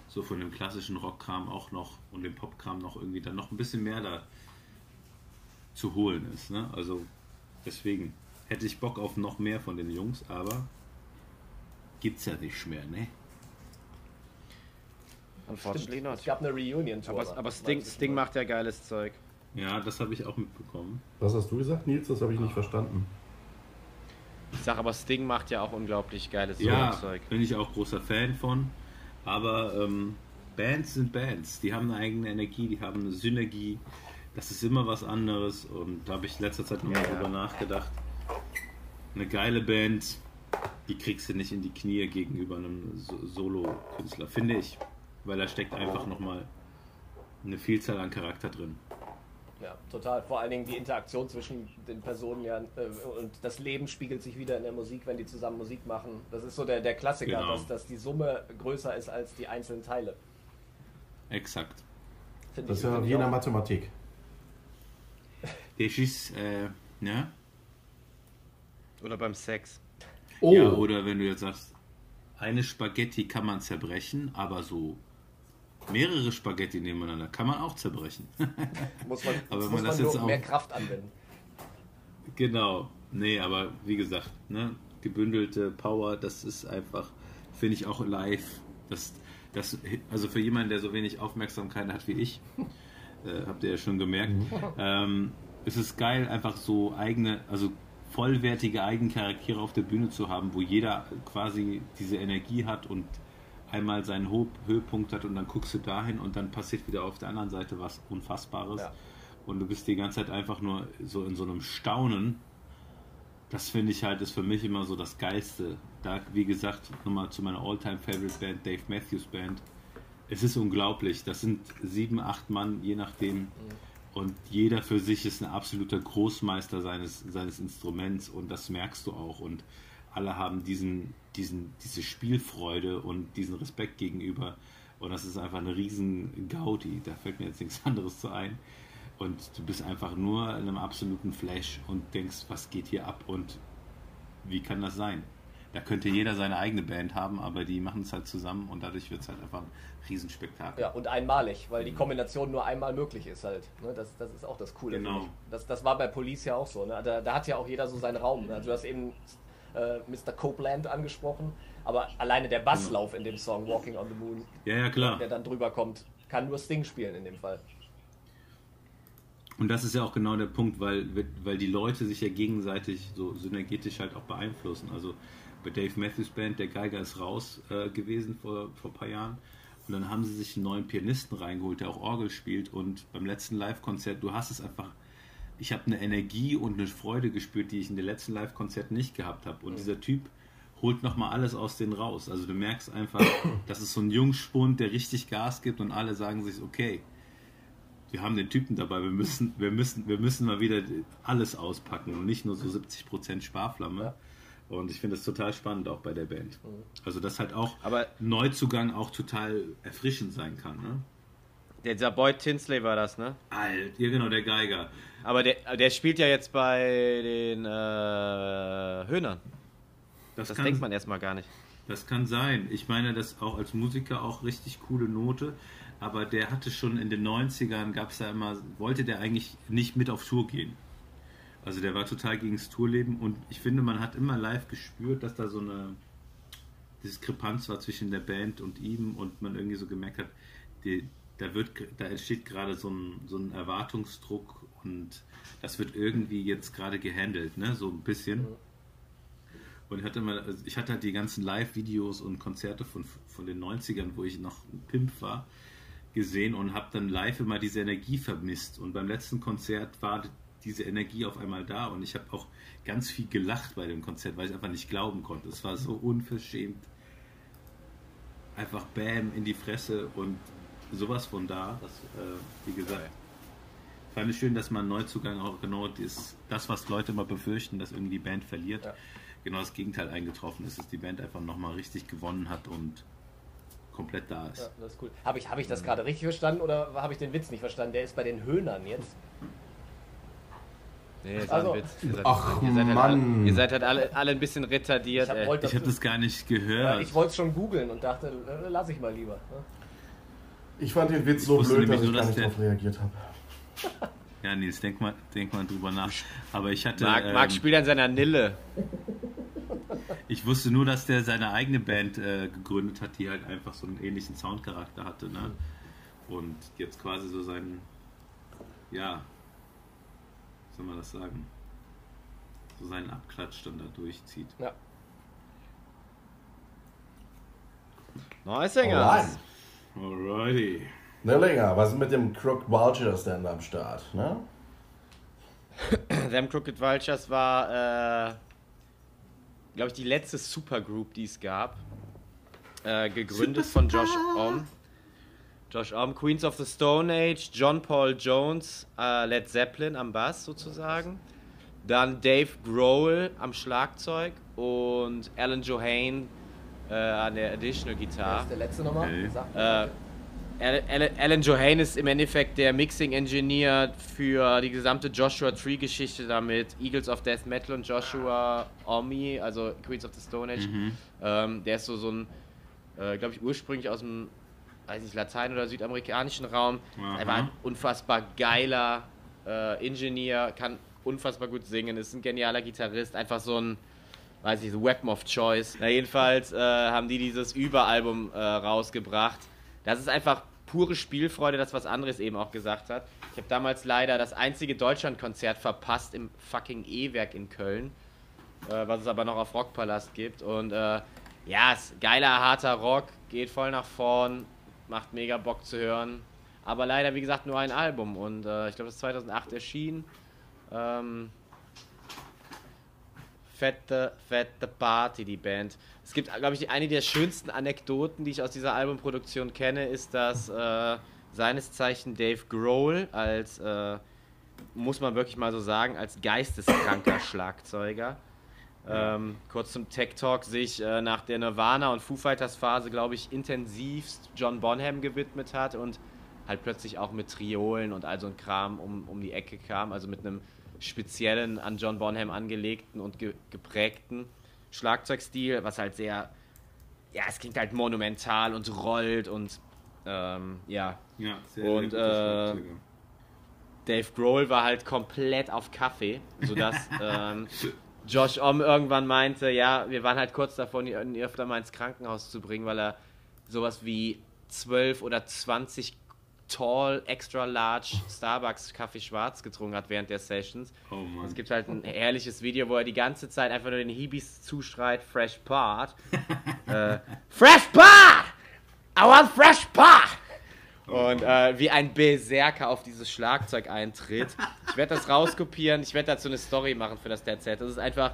so von dem klassischen Rockkram auch noch und dem Popkram noch irgendwie dann noch ein bisschen mehr da zu holen ist. Ne? Also deswegen hätte ich Bock auf noch mehr von den Jungs, aber gibt's ja nicht mehr, ne? Unfortunately not. Es gab eine Reunion-Tour. Aber, aber Sting, Sting macht ja geiles Zeug. Ja, das habe ich auch mitbekommen. Was hast du gesagt, Nils? Das habe ich nicht verstanden. Ich sag aber, Sting macht ja auch unglaublich geiles Ja, Zeug. bin ich auch großer Fan von. Aber ähm, Bands sind Bands. Die haben eine eigene Energie, die haben eine Synergie. Das ist immer was anderes. Und da habe ich in letzter Zeit nochmal Ja, ja. drüber nachgedacht. Eine geile Band, die kriegst du nicht in die Knie gegenüber einem So- Solo-Künstler, finde ich. Weil da steckt einfach nochmal eine Vielzahl an Charakter drin. Ja, total. Vor allen Dingen die Interaktion zwischen den Personen ja äh, und das Leben spiegelt sich wieder in der Musik, wenn die zusammen Musik machen. Das ist so der, der Klassiker, Genau. dass, dass die Summe größer ist als die einzelnen Teile. Exakt. Finde Das ist ich- ja in der auch. Mathematik. Das ist, äh, ne? Oder beim Sex. Oh, Ja, oder wenn du jetzt sagst, eine Spaghetti kann man zerbrechen, aber so mehrere Spaghetti nebeneinander kann man auch zerbrechen. (laughs) Muss man, Aber muss man das man nur jetzt auch- mehr Kraft anwenden. genau. Nee, aber wie gesagt, ne, gebündelte Power, das ist einfach, finde ich auch live. Das, das, also für jemanden, der so wenig Aufmerksamkeit hat wie ich, (laughs) äh, habt ihr ja schon gemerkt, ähm, es ist geil, einfach so eigene, also vollwertige Eigencharaktere auf der Bühne zu haben, wo jeder quasi diese Energie hat und einmal seinen Ho Höhepunkt hat und dann guckst du dahin und dann passiert wieder auf der anderen Seite was Unfassbares. Ja. Und du bist die ganze Zeit einfach nur so in so einem Staunen. Das finde ich halt, ist für mich immer so das Geilste. Da, wie gesagt, nochmal zu meiner All-Time-Favorite-Band, Dave Matthews Band. Es ist unglaublich. Das sind sieben, acht Mann, je nachdem. Und jeder für sich ist ein absoluter Großmeister seines, seines Instruments und das merkst du auch. Und alle haben diesen, diesen, diese Spielfreude und diesen Respekt gegenüber. Und das ist einfach eine riesen Gaudi. Da fällt mir jetzt nichts (laughs) anderes zu ein. Und du bist einfach nur in einem absoluten Flash und denkst, was geht hier ab und wie kann das sein? Da könnte jeder seine eigene Band haben, aber die machen es halt zusammen und dadurch wird es halt einfach ein Riesenspektakel. Ja, und einmalig, weil die Kombination nur einmal möglich ist halt. Ne, das, das ist auch das Coole. Genau. Das, das war bei Police ja auch so. Ne? Da, da hat ja auch jeder so seinen Raum. Ne? Du hast eben äh, Mr. Copeland angesprochen, aber alleine der Basslauf in dem Song Walking on the Moon, Ja, ja, klar. der dann drüber kommt, kann nur Sting spielen in dem Fall. Und das ist ja auch genau der Punkt, weil, weil die Leute sich ja gegenseitig so synergetisch halt auch beeinflussen. Also bei Dave Matthews Band, der Geiger ist raus äh, gewesen vor, vor ein paar Jahren. Und dann haben sie sich einen neuen Pianisten reingeholt, der auch Orgel spielt. Und beim letzten Live-Konzert, du hast es einfach, ich habe eine Energie und eine Freude gespürt, die ich in den letzten Live-Konzerten nicht gehabt habe. Und dieser Typ holt nochmal alles aus denen raus. Also du merkst einfach, (coughs) das ist so ein Jungspund, der richtig Gas gibt und alle sagen sich, okay, wir haben den Typen dabei, wir müssen, wir müssen, wir müssen mal wieder alles auspacken und nicht nur so 70% Sparflamme. Ja. Und ich finde das total spannend auch bei der Band. Also dass halt auch Aber Neuzugang auch total erfrischend sein kann. Ne? Der, dieser Boyd Tinsley war das, ne? Alt, ja genau, der Geiger. Aber der, der spielt ja jetzt bei den äh, Höhnern. Das, Das kann, denkt man erstmal gar nicht. das kann sein. Ich meine, das auch als Musiker auch richtig coole Note. Aber der hatte schon in den 90ern, gab es da immer, wollte der eigentlich nicht mit auf Tour gehen. Also der war total gegen das Tourleben und ich finde, man hat immer live gespürt, dass da so eine Diskrepanz war zwischen der Band und ihm und man irgendwie so gemerkt hat, die, da wird, da entsteht gerade so ein, so ein Erwartungsdruck und das wird irgendwie jetzt gerade gehandelt, ne? So ein bisschen. Und ich hatte mal, also ich hatte halt die ganzen Live-Videos und Konzerte von, von den 90ern, wo ich noch ein Pimp war, gesehen und habe dann live immer diese Energie vermisst. Und beim letzten Konzert war diese Energie auf einmal da und ich habe auch ganz viel gelacht bei dem Konzert, weil ich einfach nicht glauben konnte. Es war so unverschämt. Einfach Bam in die Fresse und sowas von da. Das, äh, wie gesagt, fand ich schön, dass man Neuzugang auch genau das, das, was Leute immer befürchten, dass irgendwie die Band verliert, Ja. genau das Gegenteil eingetroffen ist, dass die Band einfach nochmal richtig gewonnen hat und komplett da ist. Ja, das ist cool. Habe ich, hab ich das gerade richtig verstanden oder habe ich den Witz nicht verstanden? Der ist bei den Höhnern jetzt. Nee, ist Also- ein Witz. Ihr seid, Ach, ihr seid halt, Mann. alle, ihr seid halt alle, alle ein bisschen retardiert. Ich, hab, ey. wollte Ich habe das gar nicht gehört. ja, ich wollte es schon googeln und dachte, äh, lass ich mal lieber. Ich fand den Witz so blöd, dass nämlich ich nur, gar nicht der- darauf reagiert habe. (laughs) Ja, Nils, denk mal, denk mal drüber nach. Aber ich hatte. Marc, Marc ähm, spielt an seiner Nille. Ich wusste nur, dass der seine eigene Band äh, gegründet hat, die halt einfach so einen ähnlichen Soundcharakter hatte, ne? Und jetzt quasi so seinen, ja, wie soll man das sagen? So seinen Abklatsch dann da durchzieht. Ja. Neusinger. Alright. Alrighty. Nellinger, was ist mit dem Crook Vultures denn am Start? Ne? Them Crooked Vultures war, äh, glaube ich, die letzte Supergroup, die es gab. Äh, gegründet von Josh Om. Josh Om, Queens of the Stone Age, John Paul Jones, äh, Led Zeppelin am Bass sozusagen. Dann Dave Grohl am Schlagzeug und Alan Johane äh, an der Additional Wer Gitarre. ist der letzte nochmal? Okay. Äh. Alan, Johane ist im Endeffekt der Mixing Engineer für die gesamte Joshua Tree Geschichte damit Eagles of Death Metal und Joshua Omi, also Queens of the Stone Age. Ähm, der ist so so ein, äh, glaube ich, ursprünglich aus dem, weiß nicht, Latein- oder südamerikanischen Raum. Er war ein unfassbar geiler äh, Ingenieur, kann unfassbar gut singen, ist ein genialer Gitarrist, einfach so ein weiß ich, so Weapon of Choice. Na, jedenfalls äh, haben die dieses Überalbum äh, rausgebracht. Das ist einfach pure Spielfreude, das was anderes eben auch gesagt hat. Ich habe damals leider das einzige Deutschlandkonzert verpasst im fucking E-Werk in Köln, äh, was es aber noch auf Rockpalast gibt. Und äh, ja, ist geiler, harter Rock, geht voll nach vorn, macht mega Bock zu hören. Aber leider, wie gesagt, nur ein Album. Und äh, ich glaube, das ist 2008 erschienen. Ähm, fette, fette Party, die Band. Es gibt, glaube ich, eine der schönsten Anekdoten, die ich aus dieser Albumproduktion kenne, ist, dass äh, seines Zeichen Dave Grohl als, äh, muss man wirklich mal so sagen, als geisteskranker (coughs) Schlagzeuger, ähm, kurz zum Tech Talk, sich äh, nach der Nirvana und Foo Fighters Phase, glaube ich, intensivst John Bonham gewidmet hat und halt plötzlich auch mit Triolen und all so ein Kram um, um die Ecke kam, also mit einem speziellen, an John Bonham angelegten und ge geprägten Schlagzeugstil, was halt sehr, ja, es klingt halt monumental und rollt und ähm, ja, Ja, sehr, Und, sehr äh. Dave Grohl war halt komplett auf Kaffee, sodass (laughs) ähm, Josh Om irgendwann meinte, ja, wir waren halt kurz davor, ihn ihn öfter mal ins Krankenhaus zu bringen, weil er sowas wie 12 oder 20 Tall, Extra Large Starbucks Kaffee schwarz getrunken hat während der Sessions. Oh. Es gibt halt ein herrliches Video, wo er die ganze Zeit einfach nur den Hibis zuschreit, Fresh Part. (laughs) äh, fresh Part! I want Fresh Part! Und äh, wie ein Berserker auf dieses Schlagzeug eintritt. Ich werde das rauskopieren, ich werde dazu eine Story machen für das Dead Set. Das ist einfach,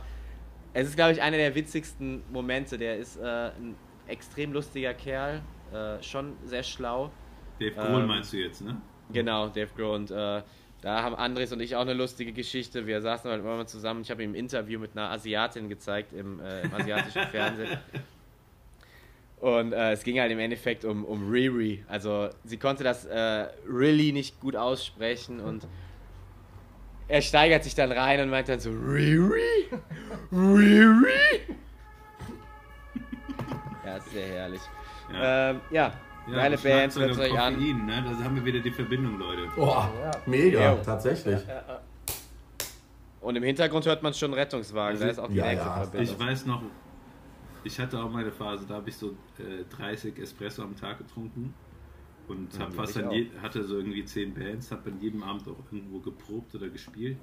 es ist glaube ich einer der witzigsten Momente. Der ist äh, ein extrem lustiger Kerl, äh, schon sehr schlau. Dave Grohl ähm, meinst du jetzt, ne? Genau, Dave Grohl. Und äh, da haben Andres und ich auch eine lustige Geschichte. Wir saßen halt immer mal zusammen. Ich habe ihm ein Interview mit einer Asiatin gezeigt im, äh, im asiatischen Fernsehen. (laughs) Und äh, es ging halt im Endeffekt um, um Riri. Also sie konnte das äh, really nicht gut aussprechen und er steigert sich dann rein und meint dann so, Riri? Riri? (laughs) ja, ist sehr herrlich. Ja. Ähm, ja, Ja, geile Band, Schlagzeuger hört euch an. Ne? Da haben wir wieder die Verbindung, Leute. Boah, Ja. mega, Jo. tatsächlich. Und im Hintergrund hört man schon Rettungswagen, da ist auch die Ja, nächste ja. Verbindung. Ich weiß noch, ich hatte auch meine Phase, da habe ich so äh, 30 Espresso am Tag getrunken. Und Ja, hab fast an je, hatte so irgendwie zehn Bands, habe an jedem Abend auch irgendwo geprobt oder gespielt.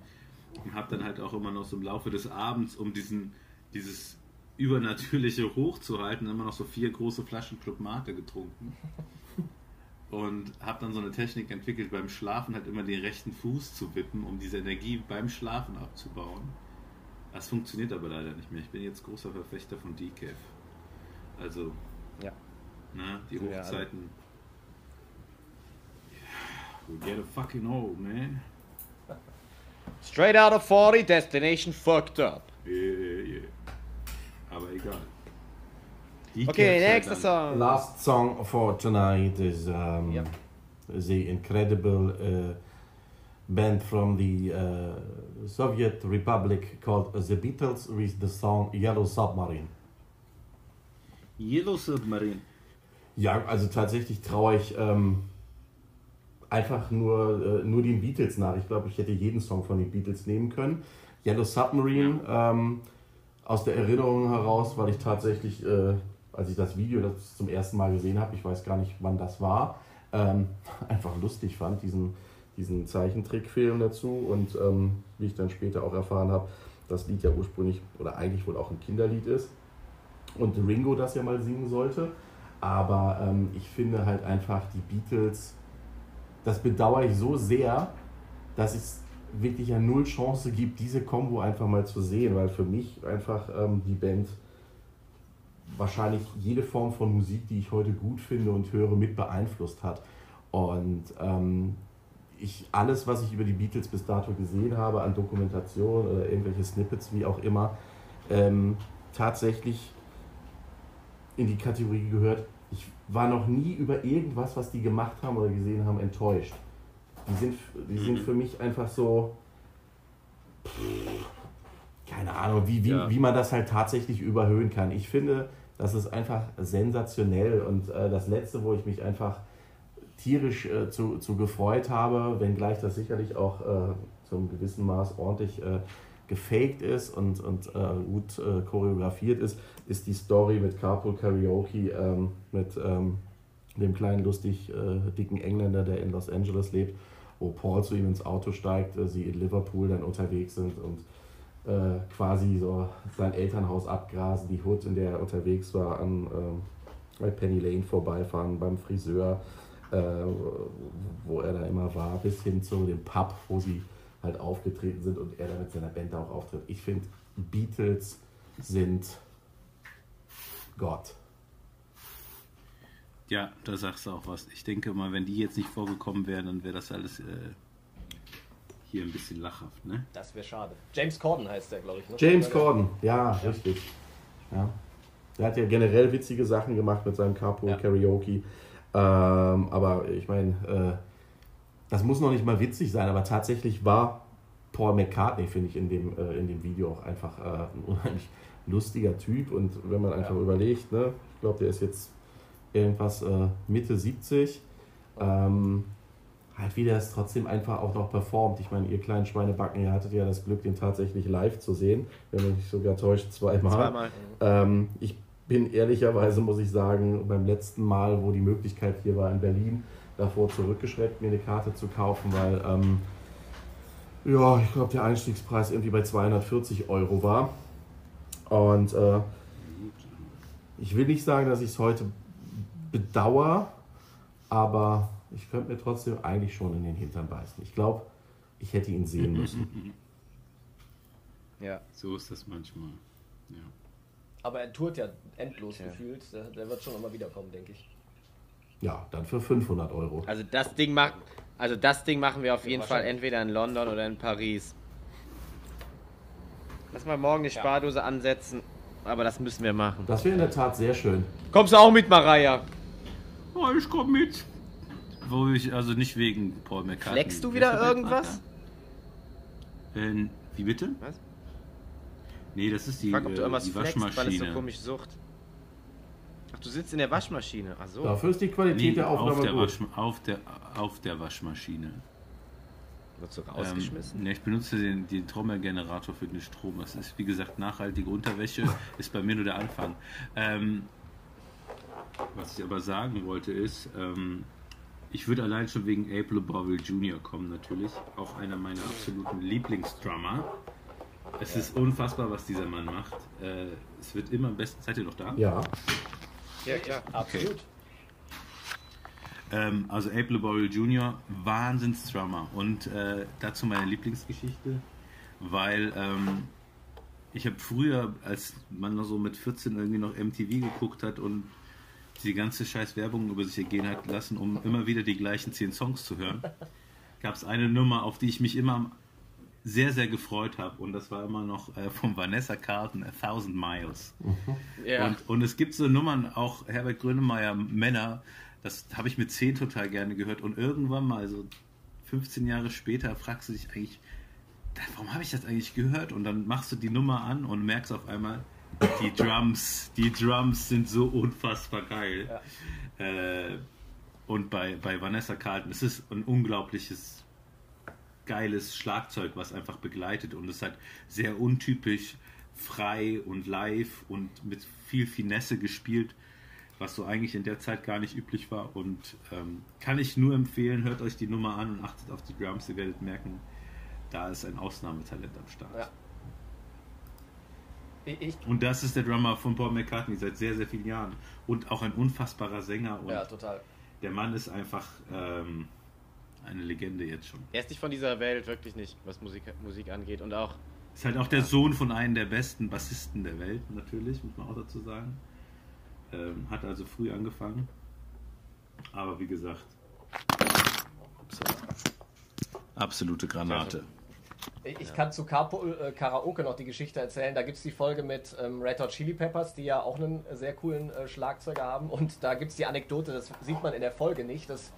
Und habe dann halt auch immer noch so im Laufe des Abends, um diesen, dieses Übernatürliche hochzuhalten, immer noch so vier große Flaschen Club Mate getrunken. Und habe dann so eine Technik entwickelt, beim Schlafen halt immer den rechten Fuß zu wippen, um diese Energie beim Schlafen abzubauen. Das funktioniert aber leider nicht mehr. Ich bin jetzt großer Verfechter von Decaf. Also, Ja. ne, die alle. Hochzeiten. We get a fucking old, man. Straight out of 40, destination fucked up. Yeah, yeah, yeah. Aber egal. Decaf Okay, nächster. Song. Last song for tonight is um, Yep. the incredible uh, band from the uh, Soviet Republic called The Beatles with the song Yellow Submarine. Yellow Submarine. Ja, also tatsächlich traue ich ähm, einfach nur, äh, nur den Beatles nach. Ich glaube, ich hätte jeden Song von den Beatles nehmen können. Yellow Submarine ähm, aus der Erinnerung heraus, weil ich tatsächlich, äh, als ich das Video das zum ersten Mal gesehen habe, ich weiß gar nicht, wann das war, ähm, (laughs) einfach lustig fand, diesen, diesen Zeichentrickfilm dazu. Und ähm, wie ich dann später auch erfahren habe, das Lied ja ursprünglich oder eigentlich wohl auch ein Kinderlied ist und Ringo das ja mal singen sollte. Aber ähm, ich finde halt einfach die Beatles, das bedauere ich so sehr, dass es wirklich ja null Chance gibt, diese Combo einfach mal zu sehen, weil für mich einfach ähm, die Band wahrscheinlich jede Form von Musik, die ich heute gut finde und höre, mit beeinflusst hat. Und ähm, ich alles, was ich über die Beatles bis dato gesehen habe, an Dokumentation oder irgendwelche Snippets, wie auch immer, ähm, tatsächlich in die Kategorie gehört. Ich war noch nie über irgendwas, was die gemacht haben oder gesehen haben, enttäuscht. Die sind, die sind für mich einfach so. Keine Ahnung, wie, wie, Ja. wie man das halt tatsächlich überhöhen kann. Ich finde, das ist einfach sensationell. Und äh, das letzte, wo ich mich einfach tierisch äh, zu, zu gefreut habe, wenngleich das sicherlich auch äh, zum gewissen Maß ordentlich äh, gefaked ist und, und äh, gut äh, choreografiert ist, ist die Story mit Carpool Karaoke, ähm, mit ähm, dem kleinen, lustig äh, dicken Engländer, der in Los Angeles lebt, wo Paul zu ihm ins Auto steigt, äh, sie in Liverpool dann unterwegs sind und äh, quasi so sein Elternhaus abgrasen, die Hood, in der er unterwegs war, an bei Penny Lane vorbeifahren, beim Friseur, äh, wo er da immer war, bis hin zu dem Pub, wo sie halt aufgetreten sind und er da mit seiner Band auch auftritt. Ich finde, Beatles sind Gott. Ja, da sagst du auch was. Ich denke mal, wenn die jetzt nicht vorgekommen wären, dann wäre das alles äh, hier ein bisschen lachhaft, ne? Das wäre schade. James Corden heißt der, glaube ich. Ne? James Corden, ja, richtig. Ja. Der hat ja generell witzige Sachen gemacht mit seinem Carpool Ja. Karaoke. Ähm, aber ich meine, äh, das muss noch nicht mal witzig sein, aber tatsächlich war Paul McCartney, finde ich, in dem, äh, in dem Video auch einfach äh, ein unheimlich lustiger Typ. Und wenn man einfach überlegt, ne, ich glaube, der ist jetzt irgendwas äh, Mitte 70, ähm, halt wie der es trotzdem einfach auch noch performt. Ich meine, ihr kleinen Schweinebacken, ihr hattet ja das Glück, den tatsächlich live zu sehen, wenn man sich sogar täuscht, zweimal. Zweimal. Ähm, ich bin ehrlicherweise, muss ich sagen, beim letzten Mal, wo die Möglichkeit hier war in Berlin, davor zurückgeschreckt, mir eine Karte zu kaufen, weil ähm, ja, ich glaube, der Einstiegspreis irgendwie bei 240 Euro war. Und äh, ich will nicht sagen, dass ich es heute bedauere, aber ich könnte mir trotzdem eigentlich schon in den Hintern beißen. Ich glaube, ich hätte ihn sehen müssen. Ja. So ist das manchmal. Ja. Aber er tourt ja endlos Ja. gefühlt. Der, wird schon immer wiederkommen, denke ich. Ja, dann für 500 Euro. Also das Ding macht, also das Ding machen wir auf jeden Fall entweder in London oder in Paris. Lass mal morgen eine Spardose ansetzen, aber das müssen wir machen. Das wäre in der Tat sehr schön. Kommst du auch mit, Maria? Oh, ich komm mit. Wo ich, also nicht wegen Paul McCartney. Fleckst du wieder irgendwas? Äh, wie bitte? Was? Nee, das ist die, Frag, ob du äh, irgendwas die flext, weil es so Waschmaschine. komisch sucht. Ach, du sitzt in der Waschmaschine. Ach so. Dafür ist die Qualität Nee, der auf, Aufnahme der gut. Waschma auf, der, auf der Waschmaschine. Wirst du rausgeschmissen? Ähm, ne, ich benutze den, den Trommelgenerator für den Strom. Das ist, wie gesagt, nachhaltige Unterwäsche. (laughs) ist bei mir nur der Anfang. Ähm, was ich aber sagen wollte ist, ähm, Ich würde allein schon wegen April Boville Jr. kommen, natürlich. Auch einer meiner absoluten Lieblingsdrummer. Es ist unfassbar, was dieser Mann macht. Äh, es wird immer am besten. Seid ihr noch da? Ja. Ja, klar. Absolut. Ähm, also April Boville Jr., Wahnsinnsdrummer. Und äh, dazu meine Lieblingsgeschichte, weil ähm, ich habe früher, als man noch so mit 14 irgendwie noch MTV geguckt hat und die ganze scheiß Werbung über sich ergehen hat lassen, um immer wieder die gleichen 10 Songs zu hören, (laughs) gab es eine Nummer, auf die ich mich immer sehr, sehr gefreut habe. Und das war immer noch äh, von Vanessa Carlton, A Thousand Miles. Ja. Und, und es gibt so Nummern, auch Herbert Grönemeyer, Männer, das habe ich mit 10 total gerne gehört. Und irgendwann mal, so 15 Jahre später, fragst du dich eigentlich, warum habe ich das eigentlich gehört? Und dann machst du die Nummer an und merkst auf einmal, die Drums, die Drums sind so unfassbar geil. Äh, und bei, bei Vanessa Carlton, es ist ein unglaubliches, geiles Schlagzeug, was einfach begleitet. Und es halt sehr untypisch, frei und live und mit viel Finesse gespielt, was so eigentlich in der Zeit gar nicht üblich war. Und ähm, kann ich nur empfehlen, hört euch die Nummer an und achtet auf die Drums. Ihr werdet merken, da ist ein Ausnahmetalent am Start. Ja. Ich, Und das ist der Drummer von Paul McCartney seit sehr, sehr vielen Jahren. Und auch ein unfassbarer Sänger. Und ja, total. der Mann ist einfach ähm, eine Legende jetzt schon. Er ist nicht von dieser Welt, wirklich nicht, was Musik, Musik angeht. Und auch, Ist halt auch der Sohn von einem der besten Bassisten der Welt, natürlich, muss man auch dazu sagen. Ähm, hat also früh angefangen. Aber wie gesagt, absolute Granate. Ich ich kann zu Carpo, äh, Karaoke noch die Geschichte erzählen. Da gibt es die Folge mit ähm, Red Hot Chili Peppers, die ja auch einen sehr coolen äh, Schlagzeuger haben. Und da gibt es die Anekdote, das sieht man in der Folge nicht, dass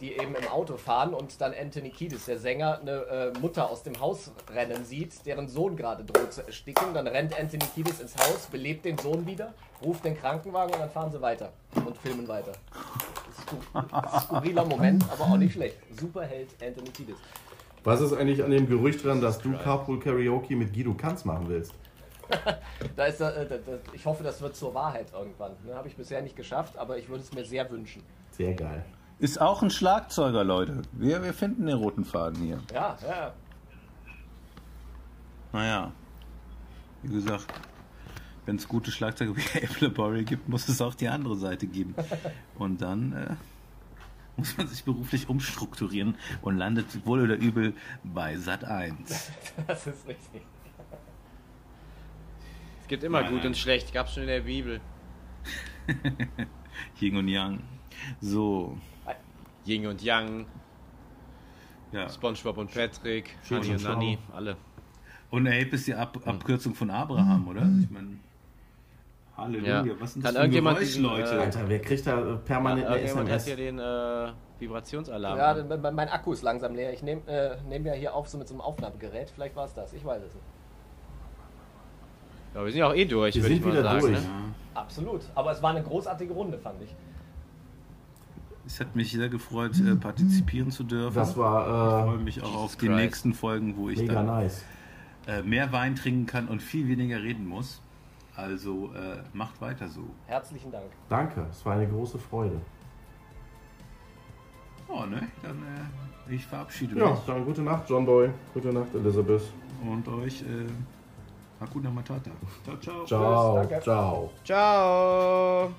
die eben im Auto fahren und dann Anthony Kiedis, der Sänger, eine äh, Mutter aus dem Haus rennen sieht, deren Sohn gerade droht zu ersticken. Dann rennt Anthony Kiedis ins Haus, belebt den Sohn wieder, ruft den Krankenwagen und dann fahren sie weiter und filmen weiter. Skur- Skurriler Moment, aber auch nicht schlecht. Superheld Anthony Kiedis. Was ist eigentlich an dem Gerücht dran, dass du Carpool Karaoke mit Guido Kanz machen willst? (laughs) Da ist, äh, da, da, ich hoffe, das wird zur Wahrheit irgendwann. Ne, Habe ich bisher nicht geschafft, aber ich würde es mir sehr wünschen. Sehr geil. Ist auch ein Schlagzeuger, Leute. Wir, wir finden den roten Faden hier. Ja, ja. Naja, wie gesagt, wenn es gute Schlagzeuge wie (laughs) Apple Borry gibt, muss es auch die andere Seite geben. (laughs) Und dann äh, (laughs) muss man sich beruflich umstrukturieren und landet wohl oder übel bei Sat 1. (laughs) Das ist richtig. es gibt immer Nein, gut nein. und schlecht, gab's schon in der Bibel. (laughs) Yin und Yang. So, Ying und Yang, ja. Spongebob und Patrick, Schön Honey und. Nanny, alle. Und Ape ist die Ab Abkürzung von Abraham, oder? Ich meine, Halleluja, Ja. was sind Kann das für irgendjemand Geräusch, diesen, Leute? äh, Alter, wer kriegt da äh, permanent eine Irgendjemand hat SMS? hier den äh, Vibrationsalarm. Ja, mein mein Akku ist langsam leer. Ich nehme äh, nehm ja hier auf so mit so einem Aufnahmegerät. Vielleicht war es das. Ich weiß es nicht. ja, wir sind ja auch eh durch, Wir würde ich sind mal wieder sagen. durch. Ne? Absolut. Aber es war eine großartige Runde, fand ich. Es hat mich sehr gefreut, äh, partizipieren zu dürfen. Das ich freue war mich auch Jesus auf die Christ. nächsten Folgen, wo äh, ich mega dann nice. äh, mehr Wein trinken kann und viel weniger reden muss. Also äh, macht weiter so. Herzlichen Dank. Danke, es war eine große Freude. Oh, ne? Dann äh, ich verabschiede Ja, mich dann gute Nacht, John Boy. Gute Nacht, Elizabeth. und euch äh, Hakuna Matata. Ciao, ciao. Ciao, danke. ciao. Ciao!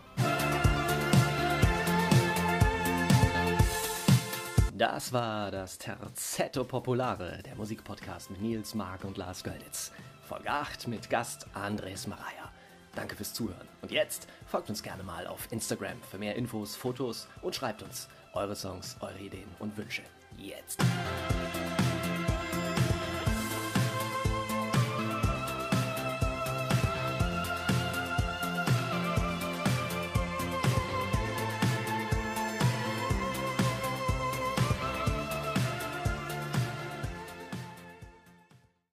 Das war das Terzetto Popolare, der Musikpodcast mit Nils, Mark und Lars Gölditz. Folge 8 mit Gast Andres Maraya. Danke fürs Zuhören. Und jetzt folgt uns gerne mal auf Instagram für mehr Infos, Fotos und schreibt uns eure Songs, eure Ideen und Wünsche. Jetzt.